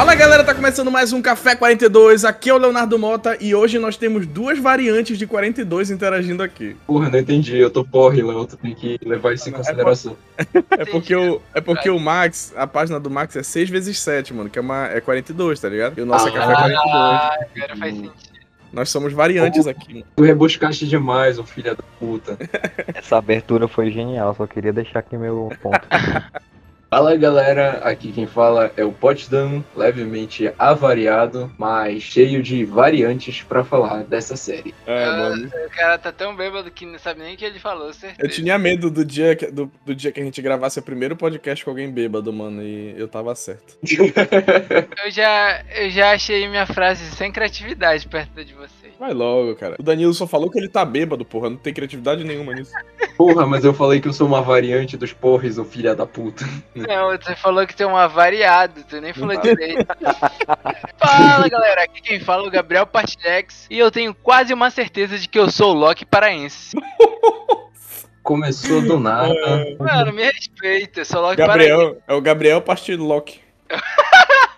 Fala galera, tá começando mais um Café 42. Aqui é o Leonardo Mota e hoje nós temos duas variantes de 42 interagindo aqui. Porra, não entendi. Eu tô porre, Léo. Tu tem que levar isso em consideração. É porque, o, é porque o Max, a página do Max é 6 vezes 7, mano, que é, uma, é 42, tá ligado? E o nosso é Café 42. Ah, agora faz sentido. Nós somos variantes aqui. Tu rebuscaste demais, ô filho da puta. Essa abertura foi genial, só queria deixar aqui meu ponto. Fala galera, aqui quem fala é o Potsdam, levemente avariado, mas cheio de variantes pra falar dessa série. É, Ah, mano. O cara tá tão bêbado que não sabe nem o que ele falou, certeza. Eu tinha medo do dia, que, do, do dia que a gente gravasse o primeiro podcast com alguém bêbado, mano, e eu tava certo. Eu já, eu já achei minha frase sem criatividade perto de vocês. Vai logo, cara. O Danilo só falou que ele tá bêbado, porra. Não tem criatividade nenhuma nisso. Porra, mas eu falei que eu sou uma variante dos porres, ô filho da puta. Não, você falou que tem um avariado, tu nem falou direito. Fala galera, aqui quem fala é o Gabriel Partilex e eu tenho quase uma certeza de que eu sou o Loki paraense. Começou do nada. Mano, me respeita, eu sou o Loki Gabriel, é o Gabriel. Opa,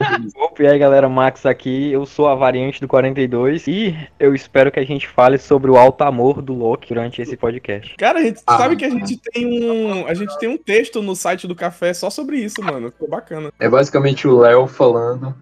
e aí galera, Max aqui, eu sou a variante do 42 e eu espero que a gente fale sobre o alto amor do Loki durante esse podcast. Cara, a gente Ah. sabe que a gente tem um. A gente tem um texto no site do café só sobre isso, mano. Ficou bacana. É basicamente o Léo falando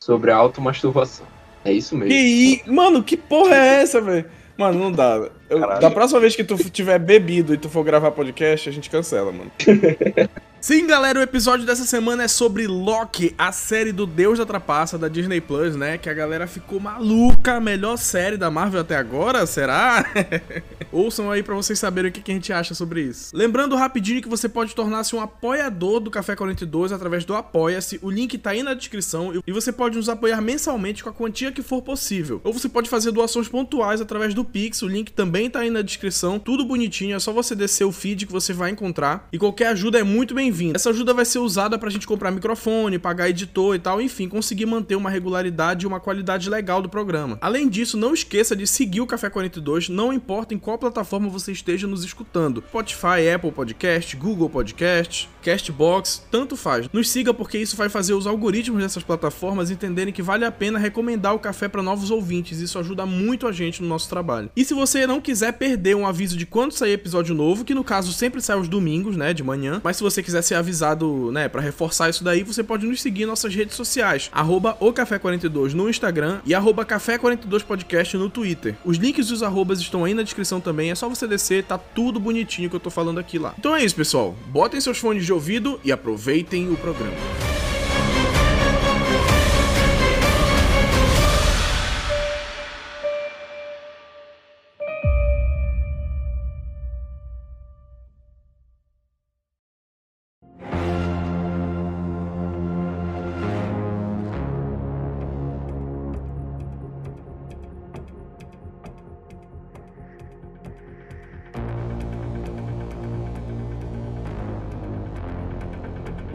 sobre a automasturbação. É isso E mesmo. aí, mano, que porra é essa, velho? Mano, não dá. Eu- da próxima vez que tu tiver bebido e tu for gravar podcast, a gente cancela, mano. Sim, galera, o episódio dessa semana é sobre Loki, a série do Deus da Trapaça da Disney Plus, né? Que a galera ficou maluca, a melhor série da Marvel até agora, será? Ouçam aí pra vocês saberem o que a gente acha sobre isso. Lembrando rapidinho que você pode tornar-se um apoiador do Café 42 através do Apoia-se. O link tá aí na descrição e você pode nos apoiar mensalmente com a quantia que for possível. Ou você pode fazer doações pontuais através do Pix, o link também tá aí na descrição. Tudo bonitinho, é só você descer o feed que você vai encontrar. E qualquer ajuda é muito bem-vinda. Essa ajuda vai ser usada pra gente comprar microfone, pagar editor e tal, enfim, conseguir manter uma regularidade e uma qualidade legal do programa. Além disso, não esqueça de seguir o Café 42, não importa em qual plataforma você esteja nos escutando. Spotify, Apple Podcast, Google Podcast, Castbox, tanto faz. Nos siga porque isso vai fazer os algoritmos dessas plataformas entenderem que vale a pena recomendar o café para novos ouvintes. Isso ajuda muito a gente no nosso trabalho. E se você não quiser perder um aviso de quando sair episódio novo, que no caso sempre sai aos domingos, né, de manhã, mas se você quiser ser avisado, né, para reforçar isso daí, você pode nos seguir em nossas redes sociais, arroba o Café42 no Instagram e arroba Café42 Podcast no Twitter. Os links e os arrobas estão aí na descrição também, é só você descer, tá tudo bonitinho que eu tô falando aqui lá. Então é isso, pessoal. Botem seus fones de ouvido e aproveitem o programa.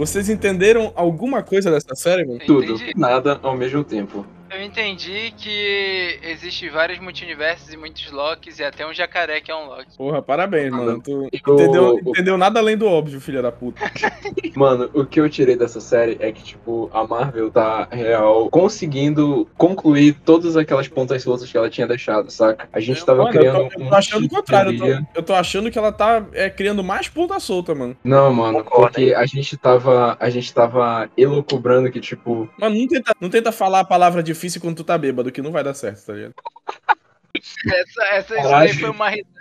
Vocês entenderam alguma coisa dessa série, mano? Tudo, nada ao mesmo tempo. Eu entendi que existe vários multiversos e muitos Locks e até um jacaré que é um Loki. Porra, parabéns, Ah, mano. Tu Eu- entendeu, eu- entendeu nada além do óbvio, filha da puta. Mano, o que eu tirei dessa série é que, tipo, a Marvel tá, real, conseguindo concluir todas aquelas pontas soltas que ela tinha deixado, saca? A gente tava Mano, criando eu tô, eu um tô achando o contrário. Eu tô, eu tô achando que ela tá é, criando mais ponta solta, mano. Não, mano, porque a gente tava. A gente tava elucubrando que, tipo, Mano, não tenta, não tenta falar a palavra difícil quando tu tá bêbado, que não vai dar certo, tá ligado? Essa, essa isso daí foi uma risada.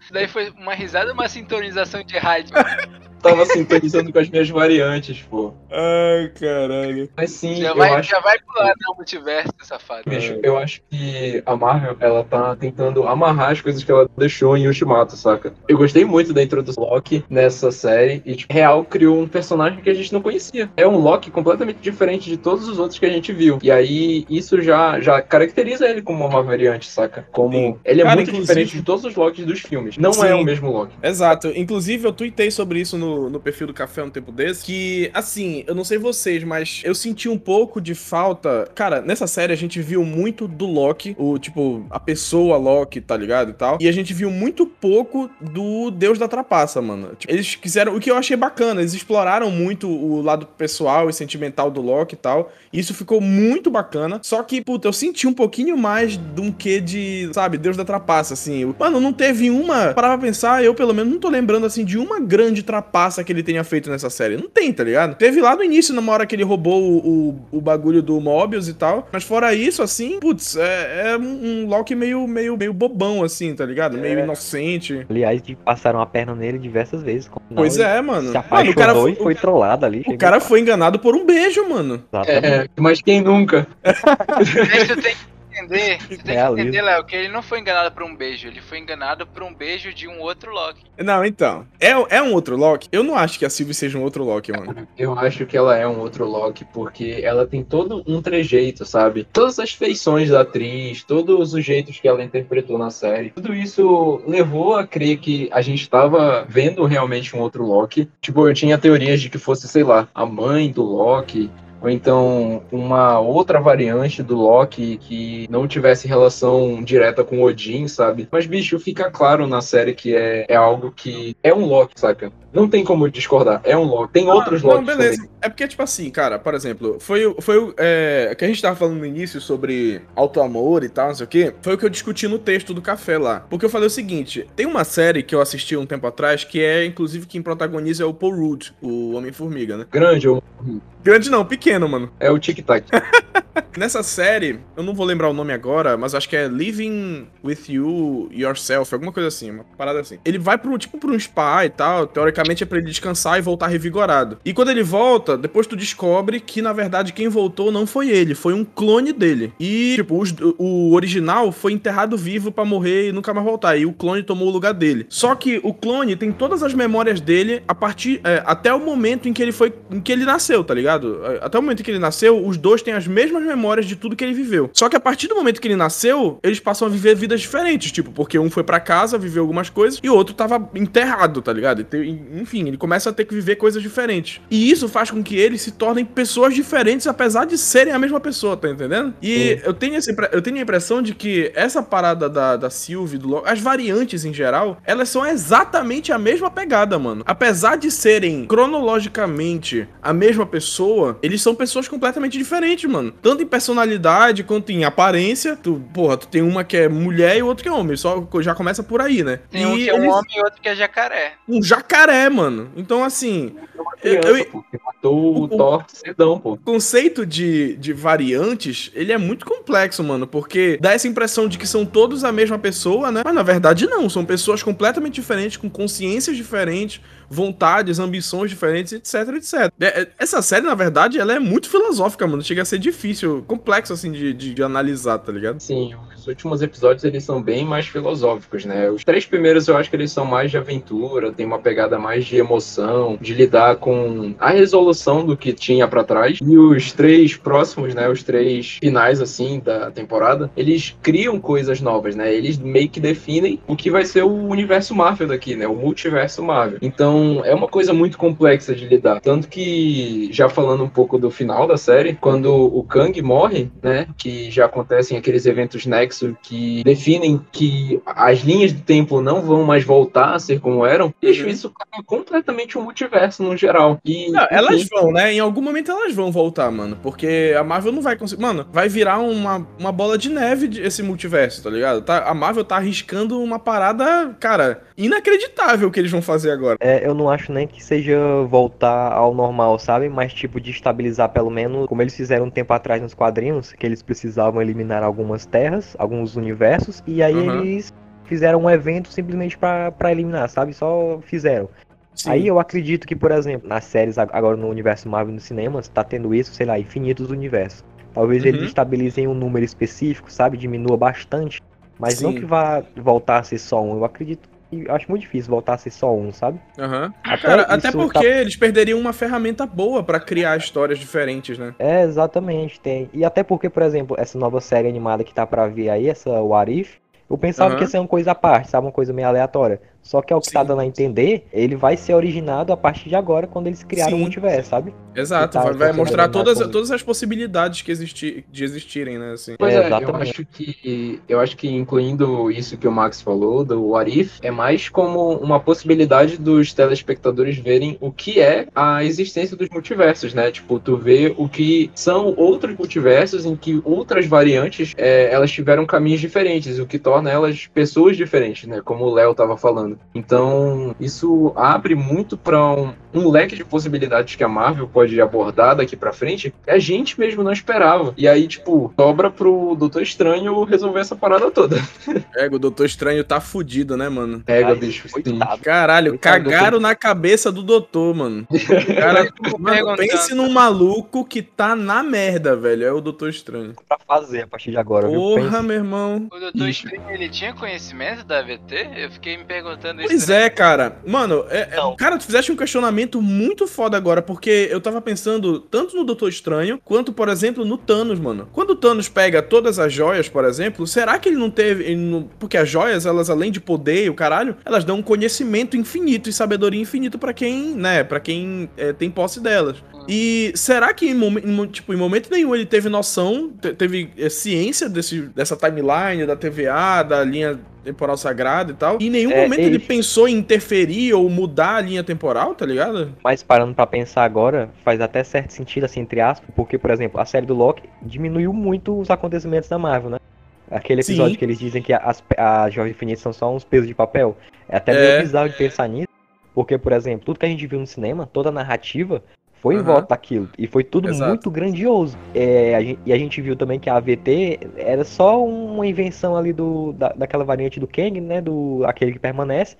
Isso daí foi uma risada ou uma sintonização de rádio? tava sintonizando com as minhas variantes, pô. Ai, caralho. Mas sim, Já eu vai, acho. já vai pular no multiverso, safado. Bicho, eu acho que a Marvel, ela tá tentando amarrar as coisas que ela deixou em Ultimato, saca? Eu gostei muito da introdução do Loki nessa série e, tipo, real criou um personagem que a gente não conhecia. É um Loki completamente diferente de todos os outros que a gente viu. E aí, isso já, já caracteriza ele como uma variante, saca? Como Sim. ele é Cara, muito inclusive- diferente de todos os Lokis dos filmes. Não Sim. é o mesmo Loki. Exato. Inclusive, eu tuitei sobre isso no, no, perfil do café um tempo desse que, assim, eu não sei vocês, mas eu senti um pouco de falta. Cara, nessa série a gente viu muito do Loki, o tipo, a pessoa Loki, tá ligado? E tal. E a gente viu muito pouco do Deus da Trapaça, mano. Tipo, eles quiseram. O que eu achei bacana, eles exploraram muito o lado pessoal e sentimental do Loki e tal. E isso ficou muito bacana. Só que, puta, eu senti um pouquinho mais de um quê de, sabe, Deus da Trapaça, assim. Mano, não teve uma. Para pra pensar, eu pelo menos não tô lembrando, assim, de uma grande trapaça que ele tenha feito nessa série. Não tem, tá ligado? Teve lá no início, numa hora que ele roubou o, o, o bagulho do Mobius e tal. Mas fora isso, assim, putz, é, é um Loki meio, meio, meio bobão, assim, tá ligado? Meio É. inocente. Aliás, de- passaram a perna nele diversas vezes. Pois é, mano. Se Mano, o cara, e foi, foi trollado ali. o cara foi enganado por um beijo, mano. Exatamente. É, mas quem nunca? Mas tu tem que entender, tu tem que Realismo. entender, Léo, que ele não foi enganado por um beijo, ele foi enganado por um beijo de um outro Loki. Não, então. É, é um outro Loki? Eu não acho que a Sylvie seja um outro Loki, mano. Eu acho que ela é um outro Loki, porque ela tem todo um trejeito, sabe? Todas as feições da atriz, todos os jeitos que ela interpretou na série, tudo isso levou a crer que a gente estava vendo realmente um outro Loki. Tipo, eu tinha teorias de que fosse, sei lá, a mãe do Loki. Ou então uma outra variante do Loki que não tivesse relação direta com Odin, sabe? Mas, bicho, fica claro na série que é, é algo que é um Loki, saca? Não tem como discordar, é um Loki. Tem outros Ah, Não, beleza. também. É porque, tipo assim, cara, por exemplo, foi, o- foi o é, que a gente tava falando no início sobre auto-amor e tal, não sei o quê. Foi o que eu discuti no texto do café lá. Porque eu falei o seguinte: tem uma série que eu assisti um tempo atrás, que é, inclusive, quem protagoniza é o Paul Rudd, o Homem-Formiga, né? Grande, ou- Grande não, pequeno, mano. é o Tic Tac. Nessa série, eu não vou lembrar o nome agora, mas acho que é Living With You Yourself, alguma coisa assim, uma parada assim. Ele vai pro, tipo, pra um spa e tal, teoricamente é pra ele descansar e voltar revigorado. E quando ele volta, depois tu descobre que, na verdade, quem voltou não foi ele, foi um clone dele. E, tipo, os- o original foi enterrado vivo pra morrer e nunca mais voltar, e o clone tomou o lugar dele. Só que o clone tem todas as memórias dele a partir, é, até o momento em que ele foi, em que ele nasceu, tá ligado? É, Até o momento que ele nasceu, os dois têm as mesmas memórias de tudo que ele viveu. Só que a partir do momento que ele nasceu, eles passam a viver vidas diferentes, tipo, porque um foi pra casa, viveu algumas coisas, e o outro tava enterrado, tá ligado? Enfim, ele começa a ter que viver coisas diferentes. E isso faz com que eles se tornem pessoas diferentes, apesar de serem a mesma pessoa, tá entendendo? E eu tenho, esse, eu tenho a impressão de que essa parada da, da Sylvie, do Loki, as variantes em geral, elas são exatamente a mesma pegada, mano. Apesar de serem cronologicamente a mesma pessoa, eles são pessoas completamente diferentes, mano. Tanto em personalidade quanto em aparência. Tu, porra, tu tem uma que é mulher e outra que é homem. Só já começa por aí, né? Tem um E que é um eles- homem e outro que é jacaré. um jacaré, mano. Então, assim, Criança, Eu- eu- pô, matou o o- Thor cedão, pô. o conceito de, de variantes, ele é muito complexo, mano, porque dá essa impressão de que são todos a mesma pessoa, né? Mas na verdade não, são pessoas completamente diferentes, com consciências diferentes, vontades, ambições diferentes, etc, etc. É, é, Essa série, na verdade, ela é muito filosófica, mano, chega a ser difícil, complexo, assim, de, de, de analisar, tá ligado? Sim, os últimos episódios eles são bem mais filosóficos, né? Os três primeiros eu acho que eles são mais de aventura, tem uma pegada mais de emoção, de lidar com a resolução do que tinha pra trás. E os três próximos, né? Os três finais, assim, da temporada, eles criam coisas novas, né? Eles meio que definem o que vai ser o universo Marvel daqui, né? O multiverso Marvel. Então é uma coisa muito complexa de lidar. Tanto que, já falando um pouco do final da série, quando o Kang morre, né? Que já acontecem aqueles eventos Nexo que definem que as linhas do tempo não vão mais voltar a ser como eram, bicho, Uhum. isso é completamente um multiverso no geral. E, Não, elas enfim, vão, né? Em algum momento elas vão voltar, mano. Porque a Marvel não vai conseguir. Mano, vai virar uma, uma bola de neve esse multiverso, tá ligado? Tá, a Marvel tá arriscando uma parada, cara, inacreditável que eles vão fazer agora. É, eu não acho nem que seja voltar ao normal, sabe? Mas tipo de estabilizar pelo menos, como eles fizeram um tempo atrás nos quadrinhos, que eles precisavam eliminar algumas terras, alguns universos, e aí Uhum. eles fizeram um evento simplesmente pra pra eliminar, sabe? Só fizeram. Sim. Aí eu acredito que, por exemplo, nas séries ag- agora no universo Marvel nos cinemas, tá tendo isso, sei lá, infinitos universos. Talvez eles Uhum. estabilizem um número específico, sabe? Diminua bastante. Mas não Sim. que vá voltar a ser só um. Eu acredito eu acho muito difícil voltar a ser só um, sabe? Aham. Até Cara, até porque tá- eles perderiam uma ferramenta boa pra criar histórias diferentes, né? É, exatamente, tem. E até porque, por exemplo, essa nova série animada que tá pra vir aí, essa What If, eu pensava Aham. que ia ser uma coisa à parte, sabe? Uma coisa meio aleatória. Só que é o que Sim. tá dando a entender, ele vai ser originado a partir de agora, quando eles criaram Sim. o multiverso, sabe? Exato, Tá, vai, mostrar todas, todas as possibilidades que existi, de existirem, né? Assim. Pois É, é, eu acho que eu acho que incluindo isso que o Max falou do What If, é mais como uma possibilidade dos telespectadores verem o que é a existência dos multiversos, né? Tipo, tu vê o que são outros multiversos em que outras variantes é, elas tiveram caminhos diferentes, o que torna elas pessoas diferentes, né? Como o Léo tava falando. Então, isso abre muito para um, um leque de possibilidades que a Marvel pode abordar daqui pra frente que a gente mesmo não esperava. E aí, tipo, sobra pro Doutor Estranho resolver essa parada toda. É, o Doutor Estranho tá fudido, né, mano? Pega, Ai, bicho. Caralho, Coitado cagaram na cabeça do doutor, mano. Cara, mano, pense num maluco que tá na merda, velho. É o Doutor Estranho. Pra fazer a partir de agora, viu? Porra, Pensa. meu irmão. O Doutor. Estranho, ele tinha conhecimento da AVT? Eu fiquei me perguntando Pois isso. é, cara. Mano, é, é- cara, tu fizeste um questionamento muito foda agora, porque eu tava pensando tanto no Doutor Estranho, quanto, por exemplo, no Thanos, mano. Quando o Thanos pega todas as joias, por exemplo, será que ele não teve. ele não- porque as joias, elas, além de poder e o caralho, elas dão um conhecimento infinito e sabedoria infinito pra quem, né, para quem é, tem posse delas. E será que em, tipo, em momento nenhum ele teve noção, te- teve é, ciência desse, dessa timeline, da TVA, da linha temporal sagrada e tal? E em nenhum É, momento ele... ele- pensou em interferir ou mudar a linha temporal, tá ligado? Mas parando pra pensar agora, faz até certo sentido, assim, entre aspas, porque, por exemplo, a série do Loki diminuiu muito os acontecimentos da Marvel, né? Aquele episódio Sim. que eles dizem que as, as joias infinitas são só uns pesos de papel. É até meio É. bizarro de pensar nisso, porque, por exemplo, tudo que a gente viu no cinema, toda a narrativa, foi em Aham. volta daquilo. E foi tudo Exato. muito grandioso. É, a gen- e a gente viu também que a AVT era só uma invenção ali do, da, daquela variante do Kang, né? Do aquele que permanece.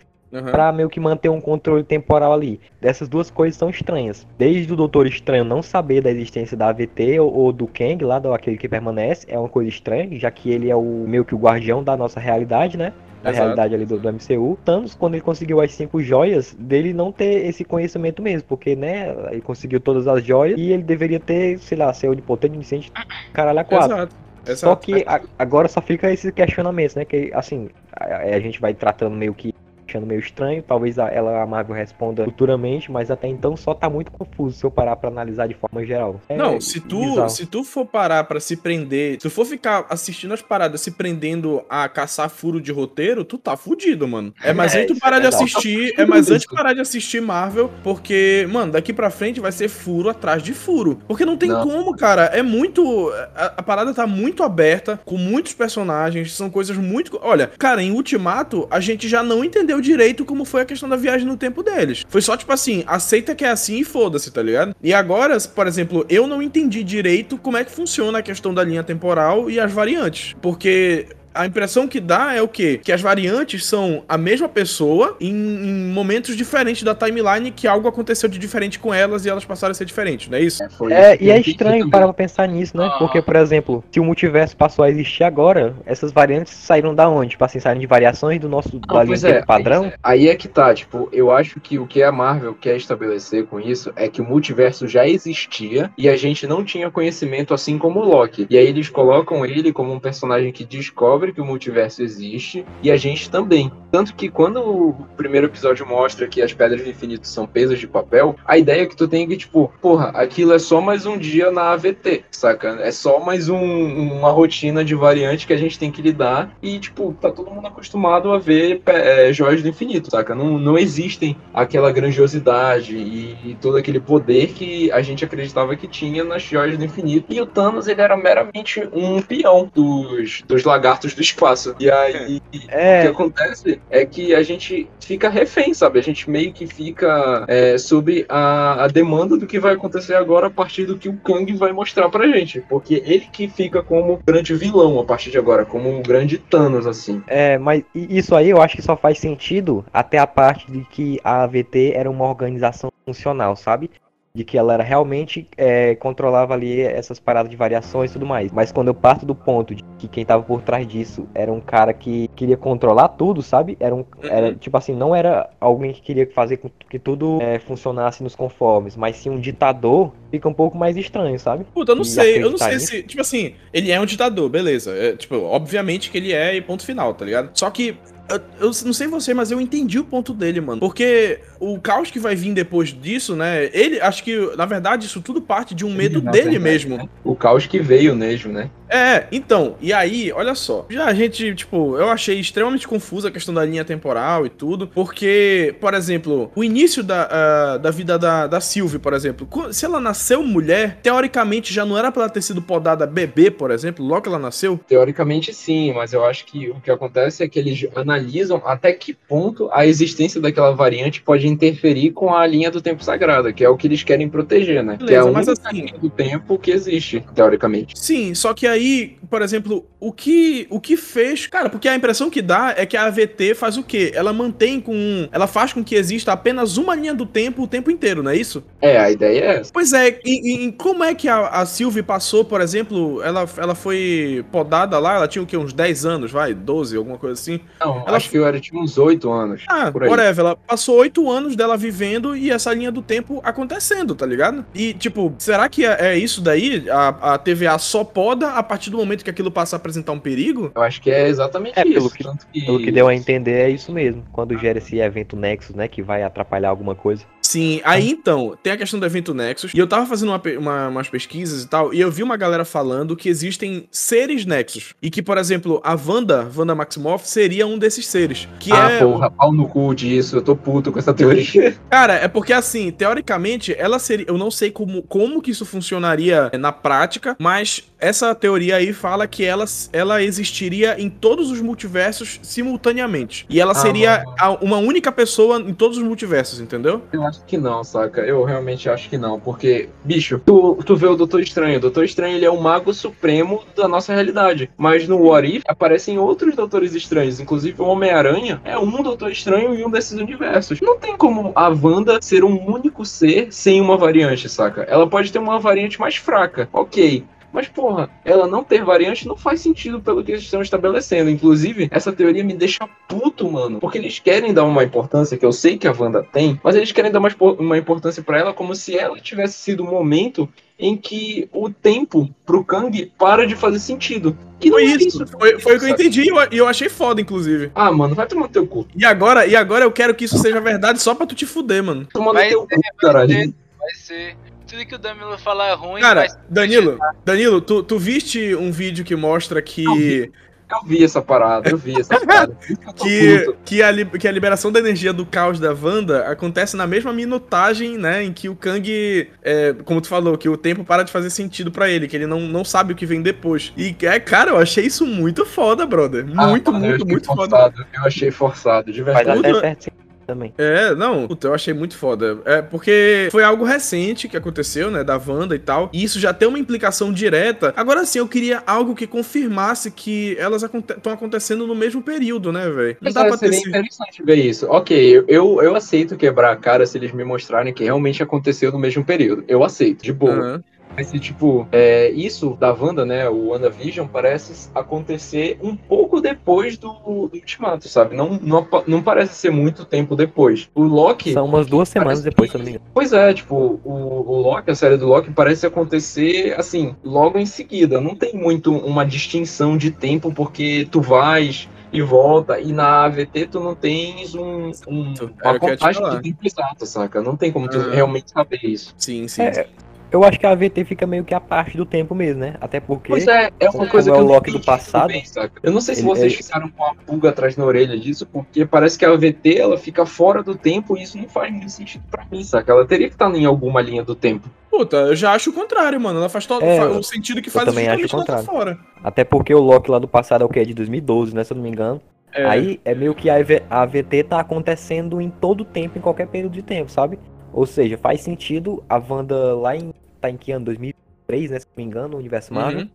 Pra meio que manter um controle temporal ali. Dessas duas coisas são estranhas. Desde o Doutor Estranho não saber da existência da AVT ou, ou do Kang, lá do aquele que permanece, é uma coisa estranha, já que ele é o meio que o guardião da nossa realidade, né? Da Exato. realidade ali do, do MCU. Thanos, quando ele conseguiu as cinco joias, dele não ter esse conhecimento mesmo, porque, né, ele conseguiu todas as joias e ele deveria ter, sei lá, ser onipotente, onisciente, caralho, a quatro. Exato. Só Exato. que a- agora só fica esses questionamentos, né? Que assim, a, a gente vai tratando meio que achando meio estranho, talvez a, ela, a Marvel responda futuramente, mas até então só tá muito confuso se eu parar pra analisar de forma geral. É Não, se tu, bizarro. se tu for parar pra se prender, se tu for ficar assistindo as paradas se prendendo a caçar furo de roteiro, tu tá fudido, mano. É mais É, antes tu isso é parar de verdade. assistir, é mais antes parar de assistir Marvel, porque, mano, daqui pra frente vai ser furo atrás de furo. Porque não tem Não. como, cara. É muito. A, a parada tá muito aberta, com muitos personagens, são coisas muito. Olha, cara, em Ultimato, a gente já não entendeu direito como foi a questão da viagem no tempo deles. Foi só tipo assim, aceita que é assim e foda-se, tá ligado? E agora, por exemplo, eu não entendi direito como é que funciona a questão da linha temporal e as variantes. Porque. A impressão que dá é o quê? Que as variantes são a mesma pessoa em, em momentos diferentes da timeline que algo aconteceu de diferente com elas e elas passaram a ser diferentes, não é isso? É, que e é estranho parar pra pensar nisso, né? Ah. Porque, por exemplo, se o multiverso passou a existir agora, essas variantes saíram da onde? Tipo assim, saíram de variações do nosso tempo é, padrão? Aí é que tá, tipo, eu acho que o que a Marvel quer estabelecer com isso é que o multiverso já existia e a gente não tinha conhecimento assim como o Loki. E aí eles colocam ele como um personagem que descobre que o multiverso existe e a gente também. Tanto que quando o primeiro episódio mostra que as pedras do infinito são pesos de papel, a ideia que tu tem é que, tipo, porra, aquilo é só mais um dia na AVT, saca? É só mais um- uma rotina de variante que a gente tem que lidar e, tipo, tá todo mundo acostumado a ver é, joias do infinito, saca? Não, não existem aquela grandiosidade e, e todo aquele poder que a gente acreditava que tinha nas joias do infinito. E o Thanos, ele era meramente um peão dos, dos lagartos do espaço. E aí, o que É, acontece é que a gente fica refém, sabe? A gente meio que fica é, sob a, a demanda do que vai acontecer agora a partir do que o Kang vai mostrar pra gente. Porque ele que fica como grande vilão a partir de agora, como um grande Thanos, assim. É, mas isso aí eu acho que só faz sentido até a parte de que a AVT era uma organização funcional, sabe? De que ela era realmente é, controlava ali essas paradas de variações e tudo mais. Mas quando eu parto do ponto de que quem tava por trás disso era um cara que queria controlar tudo, sabe? Era um. Era, tipo assim, não era alguém que queria fazer com que tudo é, funcionasse nos conformes, mas sim um ditador, fica um pouco mais estranho, sabe? Puta, eu não E sei, eu não sei nisso? se. Tipo assim, ele é um ditador, beleza. É, tipo, obviamente que ele é e ponto final, tá ligado? Só que eu, eu não sei você, mas eu entendi o ponto dele, mano. Porque o caos que vai vir depois disso, né? Ele, acho que, na verdade, isso tudo parte de um medo Na dele verdade, mesmo. né? O caos que veio mesmo, né? É, então, e aí, olha só. Já a gente, tipo, eu achei extremamente confusa a questão da linha temporal e tudo, porque, por exemplo, o início da, ah, da vida da, da Sylvie, por exemplo, se ela nasceu mulher, teoricamente já não era pra ela ter sido podada bebê, por exemplo, logo que ela nasceu? Teoricamente sim, mas eu acho que o que acontece é que eles analisam até que ponto a existência daquela variante pode interferir com a linha do tempo sagrada, que é o que eles querem proteger, né? que é Beleza, a mas única assim- linha do tempo que existe, teoricamente. Sim, só que aí, por exemplo, o que o que fez, cara, porque a impressão que dá é que a AVT faz o quê? Ela mantém com, ela faz com que exista apenas uma linha do tempo o tempo inteiro, não é isso? É, a ideia é essa. Pois é, e, e como é que a, a Sylvie passou, por exemplo, ela, ela foi podada lá, ela tinha o quê? Uns 10 anos, vai? 12, alguma coisa assim. Não, Ela- acho que eu era tipo uns oito anos. Ah, por aí. whatever, ela passou 8 anos dela vivendo e essa linha do tempo acontecendo, tá ligado? E, tipo, será que é, é isso daí? A, a TVA só poda a partir do momento que aquilo passa a apresentar um perigo? Eu acho que é exatamente É, pelo isso. que- tanto que... Pelo que deu a entender, é isso mesmo. Quando gera esse evento Nexus, né? Que vai atrapalhar alguma coisa. Sim, aí então, tem a questão do evento Nexus, e eu tava fazendo uma uma- umas pesquisas e tal, e eu vi uma galera falando que existem seres Nexus, e que, por exemplo, a Wanda, Wanda Maximoff, seria um desses seres, que ah, é... porra, pau no cu disso, eu tô puto com essa teoria. Cara, é porque assim, teoricamente, ela seria. Eu não sei como, como que isso funcionaria na prática, mas essa teoria aí fala que ela, ela existiria em todos os multiversos simultaneamente. E ela Ah, seria a- uma única pessoa em todos os multiversos, entendeu? Eu acho que não, saca? Eu realmente acho que não, porque, bicho, tu, tu vê o Doutor Estranho. O Doutor Estranho ele é o mago supremo da nossa realidade. Mas no What If aparecem outros Doutores Estranhos. Inclusive o Homem-Aranha é um Doutor Estranho em um desses universos. Não tem como a Wanda ser um único ser sem uma variante, saca? Ela pode ter uma variante mais fraca, ok. Mas, porra, ela não ter variante não faz sentido pelo que eles estão estabelecendo. Inclusive, essa teoria me deixa puto, mano. Porque eles querem dar uma importância, que eu sei que a Wanda tem, mas eles querem dar uma, importância pra ela como se ela tivesse sido o momento em que o tempo pro Kang para de fazer sentido. E não Foi é isso. Foi, foi o que eu entendi e eu, eu achei foda, inclusive. Ah, mano, vai tomar no teu cu. E agora, e agora eu quero que isso seja verdade só pra tu te fuder, mano. Tomar no Vai teu ser, cu, caralho. Vai ser. Tudo que o Danilo falar ruim, Cara, Danilo, Danilo, tu, tu viste um vídeo que mostra que. Eu vi. Eu vi essa parada, eu vi essa parada. Que que, a, li- que a liberação da energia do caos da Wanda acontece na mesma minutagem, né? Em que o Kang, é, como tu falou, que o tempo para de fazer sentido pra ele, que ele não, não sabe o que vem depois. E, é, cara, eu achei isso muito foda, brother. Ah, Muito, eu muito, achei muito foda. Eu achei forçado, de Faz verdade. até Tudo- certo sentido também. É, não, puta, eu achei muito foda. É, porque foi algo recente que aconteceu, né, da Wanda e tal, e isso já tem uma implicação direta. Agora sim, eu queria algo que confirmasse que elas estão acontecendo no mesmo período, né, velho? Não dá é, pra ter seria interessante ver isso. Ok, eu, eu, aceito quebrar a cara se eles me mostrarem que realmente aconteceu no mesmo período. Eu aceito, de boa. Aham. Mas se, tipo, é, isso da Wanda, né, o WandaVision, parece acontecer um pouco depois do, do Ultimato, sabe? Não, não, não parece ser muito tempo depois. O Loki... São umas duas semanas depois, que- se não me engano. Pois é, tipo, o, o Loki, a série do Loki, parece acontecer, assim, logo em seguida. Não tem muito uma distinção de tempo, porque tu vais e volta, e na AVT tu não tens um, um, uma contagem de tempo exata, saca? Não tem como tu Aham. realmente saber isso. Sim, sim. É, Eu acho que a AVT fica meio que a parte do tempo mesmo, né? Até porque. Pois é, é uma coisa é que o eu não Loki do passado, saca? Eu não sei se vocês ele- ficaram com a pulga atrás na orelha disso, porque parece que a AVT ela fica fora do tempo e isso não faz muito sentido pra mim, saca? Ela teria que estar em alguma linha do tempo. Puta, eu já acho o contrário, mano. Ela faz todo É, o sentido que eu faz também acho o lá pra fora. Até porque o Loki lá do passado é o que? É de 2012, né? Se eu não me engano. É, Aí é meio que a AVT tá acontecendo em todo tempo, em qualquer período de tempo, sabe? Ou seja, faz sentido a Wanda lá em. tá em que ano? 2003, né? Se não me engano, no universo Marvel. Uhum.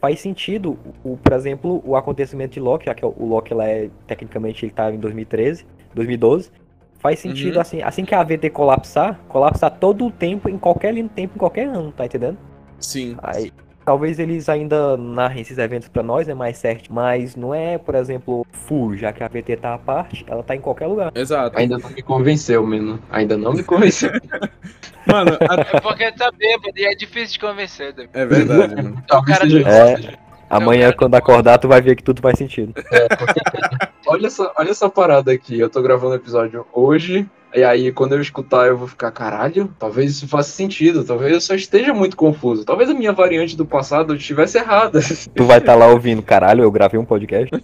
Faz sentido, o, por exemplo, o acontecimento de Loki, já que o Loki lá é, tecnicamente ele tá em 2013, 2012. Faz sentido Uhum. assim, assim que a AVT colapsar, colapsar todo o tempo, em qualquer linha do tempo, em qualquer ano, tá entendendo? Sim. Aí, talvez eles ainda narrem esses eventos pra nós, é mais certo, mas não é, por exemplo, full, já que a AVT tá à parte, ela tá em qualquer lugar. Exato. Ainda não me convenceu, menino. Ainda não me convenceu. Mano, a- É porque tá bêbado e é difícil de convencer, David. é verdade, mano. Talvez cara- seja É. isso. Amanhã, quando acordar, tu vai ver que tudo faz sentido. É, com certeza. olha essa, olha essa parada aqui. Eu tô gravando o episódio hoje. E aí, quando eu escutar, eu vou ficar, caralho, talvez isso faça sentido, talvez eu só esteja muito confuso. Talvez a minha variante do passado estivesse errada. Tu vai estar tá lá ouvindo, caralho, eu gravei um podcast.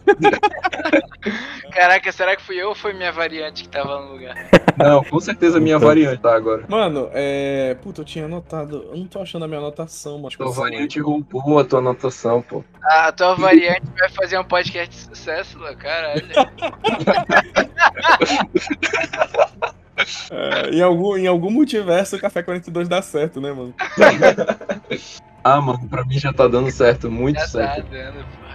Caraca, será que fui eu ou foi minha variante que tava no lugar? Não, com certeza minha então. variante tá agora. Mano, é. Puta, eu tinha anotado. Eu não tô achando a minha anotação, mano. Tua variante roubou a tua anotação, pô. Ah, a tua variante vai fazer um podcast de sucesso, caralho. É, em, algum, em algum multiverso o Café 42 dá certo, né, mano? ah, mano, pra mim já tá dando certo, muito já certo. Tá dando, pô.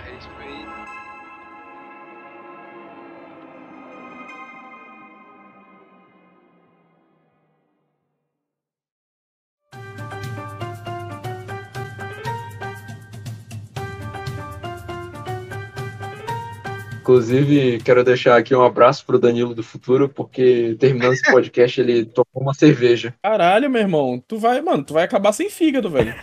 Inclusive, quero deixar aqui um abraço pro Danilo do futuro, porque terminando esse podcast, ele tomou uma cerveja. Caralho, meu irmão, tu vai, mano, tu vai acabar sem fígado, velho.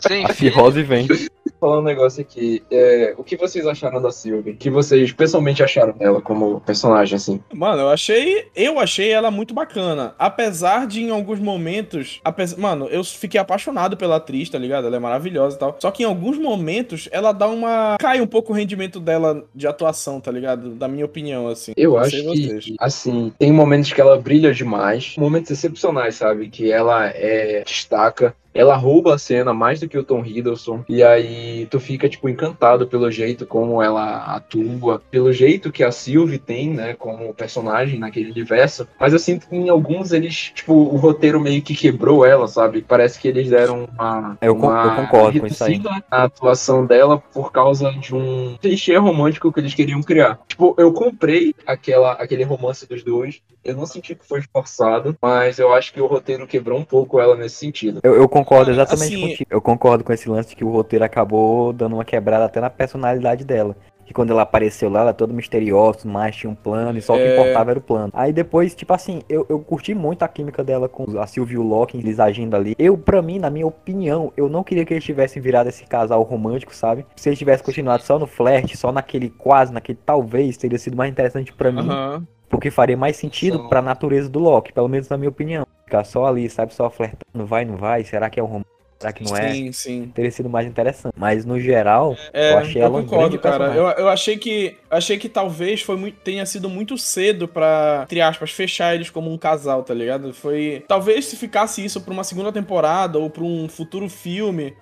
sem fígado. e vem falar um negócio aqui. É, o que vocês acharam da Sylvie? O que vocês pessoalmente acharam dela como personagem, assim? Mano, eu achei. Eu achei ela muito bacana. Apesar de em alguns momentos. Apesar, mano, eu fiquei apaixonado pela atriz, tá ligado? Ela é maravilhosa e tal. Só que em alguns momentos ela dá uma. cai um pouco o rendimento dela de atuação, tá ligado? Da minha opinião, assim. Eu acho que, assim, tem momentos que ela brilha demais. Momentos excepcionais, sabe? Que ela é. destaca ela rouba a cena mais do que o Tom Hiddleston. E aí tu fica, tipo, encantado pelo jeito como ela atua, pelo jeito que a Sylvie tem, né, como personagem naquele universo. Mas eu sinto que em alguns eles, tipo, o roteiro meio que quebrou ela, sabe? Parece que eles deram uma. Eu, uma eu concordo com isso aí. A atuação dela por causa de um clichê romântico que eles queriam criar. Tipo, eu comprei aquela, aquele romance dos dois. Eu não senti que foi forçado, mas eu acho que o roteiro quebrou um pouco ela nesse sentido. Eu, eu concordo exatamente assim... contigo. Eu concordo com esse lance de que o roteiro acabou dando uma quebrada até na personalidade dela que quando ela apareceu lá, ela era toda misteriosa, mas tinha um plano, e só o que é... importava era o plano. Aí depois, tipo assim, eu, eu curti muito a química dela com a Sylvie Locke, eles agindo ali. Eu, pra mim, na minha opinião, eu não queria que eles tivessem virado esse casal romântico, sabe? Se eles tivessem continuado só no flerte, só naquele quase, naquele talvez, teria sido mais interessante para mim. Uhum. Porque faria mais sentido só... pra natureza do Loki, pelo menos na minha opinião. Ficar só ali, sabe, só flertando, vai, não vai, será que é um romance? Será que não é? Sim, sim. Teria sido mais interessante. Mas no geral, é, eu achei eu ela concordo, um cara. Eu, eu achei que achei que talvez foi muito, tenha sido muito cedo para entre aspas, fechar eles como um casal, tá ligado? Foi. Talvez se ficasse isso pra uma segunda temporada ou pra um futuro filme.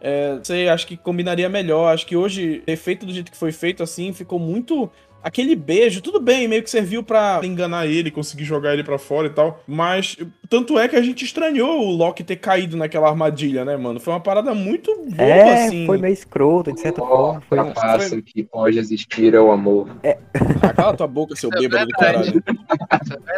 É, sei, acho que combinaria melhor. Acho que hoje, feito do jeito que foi feito assim, ficou muito Aquele beijo, tudo bem, meio que serviu para enganar ele, conseguir jogar ele para fora e tal. Mas tanto é que a gente estranhou o Loki ter caído naquela armadilha, né, mano? Foi uma parada muito boa, é, assim. Foi meio escroto, de certa oh, forma. Foi um... foi... que pode existir é o amor. É. Ah, cala tua boca, seu é bêbado do caralho.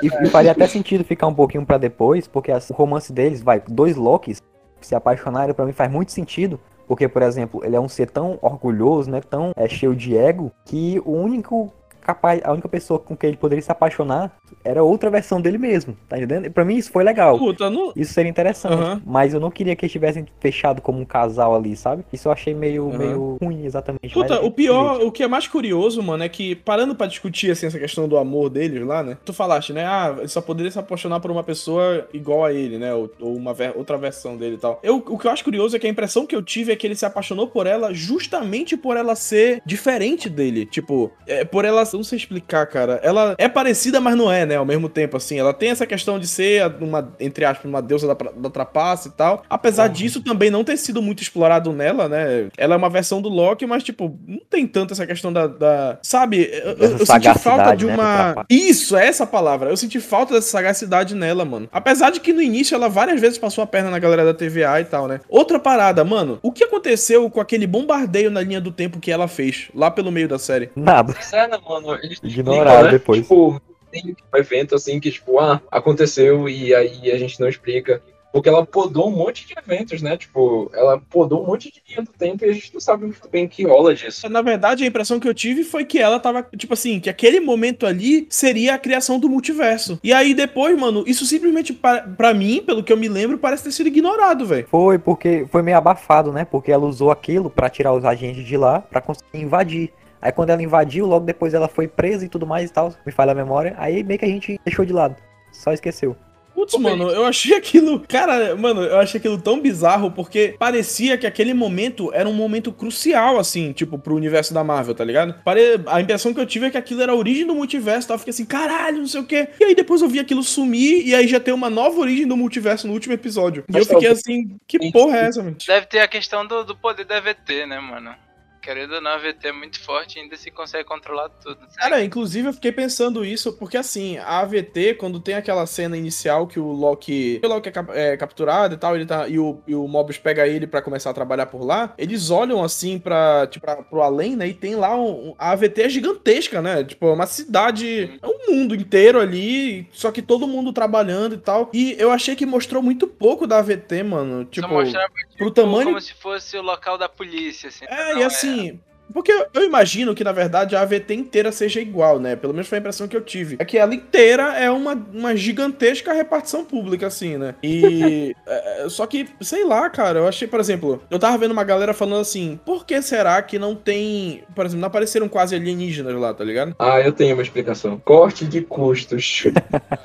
e, e faria até sentido ficar um pouquinho para depois, porque o romance deles, vai, dois Lokis se apaixonarem, para mim faz muito sentido. Porque, por exemplo, ele é um ser tão orgulhoso, né? Tão é, cheio de ego, que o único capaz, a única pessoa com quem ele poderia se apaixonar era outra versão dele mesmo, tá entendendo? E pra mim isso foi legal. Puta, não... Isso seria interessante. Uhum. Mas eu não queria que eles tivessem fechado como um casal ali, sabe? Isso eu achei meio, uhum. meio ruim, exatamente. Puta, o pior, o que é mais curioso, mano, é que parando para discutir assim, essa questão do amor deles lá, né? Tu falaste, né? Ah, ele só poderia se apaixonar por uma pessoa igual a ele, né? Ou, ou uma ver outra versão dele e tal. Eu, o que eu acho curioso é que a impressão que eu tive é que ele se apaixonou por ela justamente por ela ser diferente dele. Tipo, é, por ela não sei explicar, cara. Ela é parecida, mas não é, né? Ao mesmo tempo, assim. Ela tem essa questão de ser uma, entre aspas, uma deusa da, da trapaça e tal. Apesar uhum. disso também não ter sido muito explorado nela, né? Ela é uma versão do Loki, mas, tipo, não tem tanto essa questão da. da... Sabe? Eu, eu senti falta de né, uma. Isso, é essa palavra. Eu senti falta dessa sagacidade nela, mano. Apesar de que no início ela várias vezes passou a perna na galera da TVA e tal, né? Outra parada, mano. O que aconteceu com aquele bombardeio na linha do tempo que ela fez lá pelo meio da série? Nada. Cena, mano mano, eles ignoraram né? depois. Tipo, tem um evento assim que, tipo, ah, aconteceu e aí a gente não explica. Porque ela podou um monte de eventos, né? Tipo, ela podou um monte de linha do tempo e a gente não sabe muito bem que rola disso. Na verdade, a impressão que eu tive foi que ela tava, tipo assim, que aquele momento ali seria a criação do multiverso. E aí depois, mano, isso simplesmente, para mim, pelo que eu me lembro, parece ter sido ignorado, velho. Foi, porque foi meio abafado, né? Porque ela usou aquilo para tirar os agentes de lá para conseguir invadir. Aí quando ela invadiu, logo depois ela foi presa e tudo mais e tal, me falha a memória. Aí meio que a gente deixou de lado. Só esqueceu. Putz, mano, eu achei aquilo. Cara, mano, eu achei aquilo tão bizarro porque parecia que aquele momento era um momento crucial, assim, tipo, pro universo da Marvel, tá ligado? Pare... A impressão que eu tive é que aquilo era a origem do multiverso, tá? Eu fiquei assim, caralho, não sei o quê. E aí depois eu vi aquilo sumir e aí já tem uma nova origem do multiverso no último episódio. E eu fiquei assim, que porra é essa, mano? Deve ter a questão do, do poder da VT, né, mano? Querendo ou não, a VT é muito forte e ainda se consegue controlar tudo. sabe? Cara, inclusive eu fiquei pensando isso, porque assim, a AVT, quando tem aquela cena inicial que o Loki. O Loki é, cap- é capturado e tal, ele tá. E o, e o Mobius pega ele pra começar a trabalhar por lá, eles olham assim pra, tipo, pra, pro além, né? E tem lá um. A AVT é gigantesca, né? Tipo, é uma cidade. É um mundo inteiro ali, só que todo mundo trabalhando e tal. E eu achei que mostrou muito pouco da AVT, mano. Só Tipo, mostrava pro tipo, tamanho. como se fosse o local da polícia, assim. É, e assim. Porque eu- imagino que, na verdade, a AVT inteira seja igual, né? Pelo menos foi a impressão que eu tive. É que ela inteira é uma, uma gigantesca repartição pública, assim, né? E. é, só que, sei lá, cara, eu achei, por exemplo, eu tava vendo uma galera falando assim: por que será que não tem. Por exemplo, não apareceram quase alienígenas lá, tá ligado? Ah, eu tenho uma explicação. Corte de custos.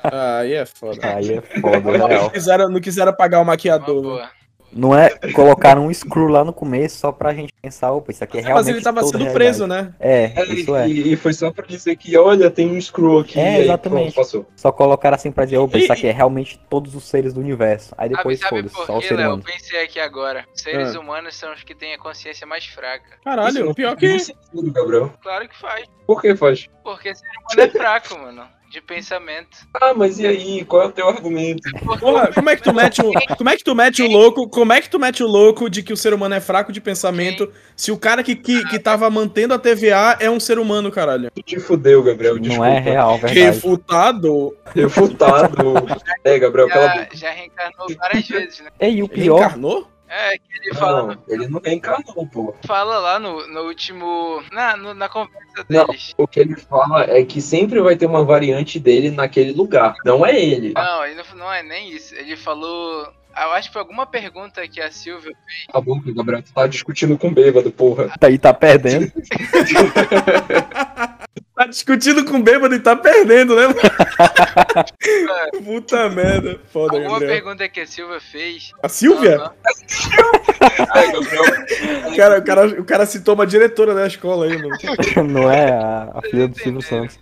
Ah, aí é foda. Aí é foda, Não real. quiseram, não quiseram pagar o Uma maquiador. né? boa. Não é colocar um screw lá no começo só pra gente pensar, opa, isso aqui é É, realmente mas ele tava sendo a preso, realidade. né? É, isso é. E, e foi só pra dizer que, olha, tem um screw aqui. É, e aí, exatamente. pronto, passou. Só colocar assim pra dizer, opa, E- isso aqui é realmente todos os seres do universo. Aí depois sabe por só o ser Léo? Eu humano. pensei aqui agora. Os seres Ah. humanos são os que têm a consciência mais fraca. Caralho, pior que. sentido, Gabriel. Claro que faz. Por que faz? Porque ser humano é fraco, mano. De pensamento. Ah, mas e aí? Qual é o teu argumento? Porra, como é que tu mete o, como é que tu mete o louco, como é que tu mete o louco de que o ser humano é fraco de pensamento se o cara que, que, que tava mantendo a TVA é um ser humano, caralho? Tu te fudeu, Gabriel. Não Desculpa. é real, verdade. Refutado. Refutado. é, Gabriel, cala a Já, boca. já reencarnou várias vezes, né? Ei, e o pior, encarnou? É, que ele fala, Não, ele não reencarnou, pô. fala lá no, no último. Na, no- na conversa Não. deles. O que ele fala é que sempre vai ter uma variante dele naquele lugar. Não é ele. Não, ele não, não é nem isso. Ele falou. Eu acho que foi alguma pergunta que a Silvia. Tá bom, Gabriel, tu tá discutindo com o bêbado, porra. tá aí tá perdendo. Tá discutindo com o bêbado e tá perdendo, né? mano? Puta merda. Foda, Alguma Gabriel. pergunta que a Silvia fez. A Silvia? Ai, Gabriel. O cara, o, cara, o cara citou uma diretora da escola aí, mano. Não é a, a filha do Silvio. Santos.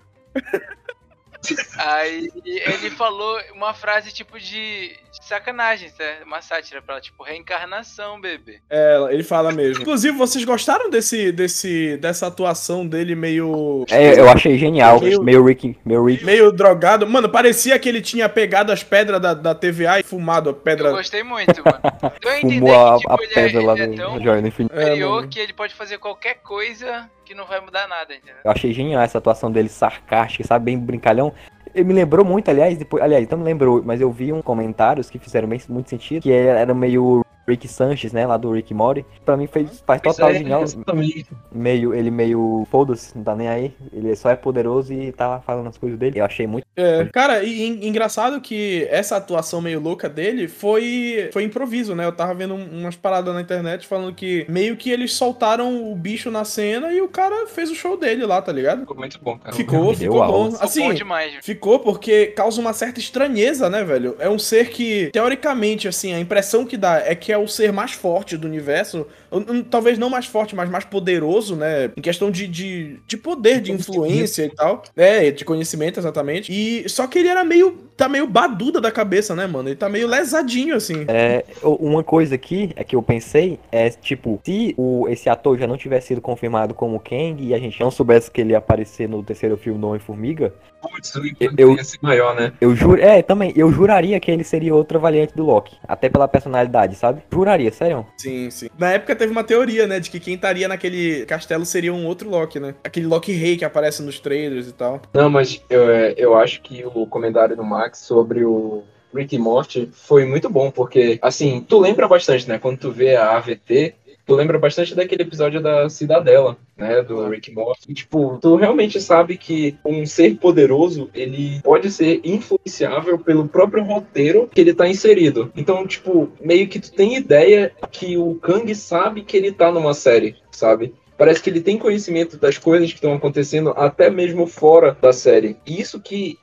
Aí ele falou uma frase tipo de, de sacanagem, né? uma sátira pra ela, tipo, reencarnação, bebê. É, ele fala mesmo. Inclusive, vocês gostaram desse, desse, dessa atuação dele meio. É, eu achei genial. Meio- Meio Rick, meio Rick. Meio drogado. Mano, parecia que ele tinha pegado as pedras da, da TVA e fumado a Eu pedra. gostei muito, mano. Deu a entender Fumou a, que, tipo, a ele, é, pedra lá ele é do tão. É, superior mano. que ele pode fazer qualquer coisa que não vai mudar nada, entendeu? Eu achei genial essa atuação dele sarcástica, sabe? Bem brincalhão. Ele me lembrou muito, aliás, depois. Aliás, então me lembrou, mas eu vi uns comentários que fizeram muito sentido, que era meio Rick Sanchez, né? Lá do Rick Mori. Pra mim fez, faz total é, genial. exatamente. Meio, ele meio. Foda-se, não tá nem aí. Ele só é poderoso e tá lá falando as coisas dele. Eu achei muito. É, cara, e, e engraçado que essa atuação meio louca dele foi, foi improviso, né? Eu tava vendo um- umas paradas na internet falando que meio que eles soltaram o bicho na cena e o cara fez o show dele lá, tá ligado? Ficou muito bom, cara. Ficou, Deu ficou aula. bom. Ficou Assim, bom demais. viu? Ficou porque causa uma certa estranheza, né, velho? É um ser que, teoricamente, assim, a impressão que dá é que é o ser mais forte do universo. Hum, Talvez não mais forte, mas mais poderoso, né? Em questão de, de, de poder, de influência e tal. É, de conhecimento, exatamente. E só que ele era meio. tá meio baduda da cabeça, né, mano? Ele tá meio lesadinho, assim. É, uma coisa aqui é que eu pensei é, tipo, se o, esse ator já não tivesse sido confirmado como Kang e a gente não soubesse que ele ia aparecer no terceiro filme do Homem-Formiga, Putz, Eu- ia ser maior, né? eu juro. É, também, eu juraria que ele seria outra variante do Loki. Até pela personalidade, sabe? Juraria, sério. Sim, sim. Na época teve uma teoria, né, de que quem estaria naquele castelo seria um outro Loki, né? Aquele Loki rei que aparece nos trailers e tal. Não, mas eu, é, eu acho que o comentário do Max sobre o Rick e Morty foi muito bom, porque, assim, tu lembra bastante, né? Quando tu vê a AVT, tu lembra bastante daquele episódio da Cidadela, né? Do Rick Morty. E, tipo, tu realmente sabe que um ser poderoso, ele pode ser influenciável pelo próprio roteiro que ele tá inserido. Então, tipo, meio que tu tem ideia que o Kang sabe que ele tá numa série, sabe? Parece que ele tem conhecimento das coisas que estão acontecendo até mesmo fora da série. E isso que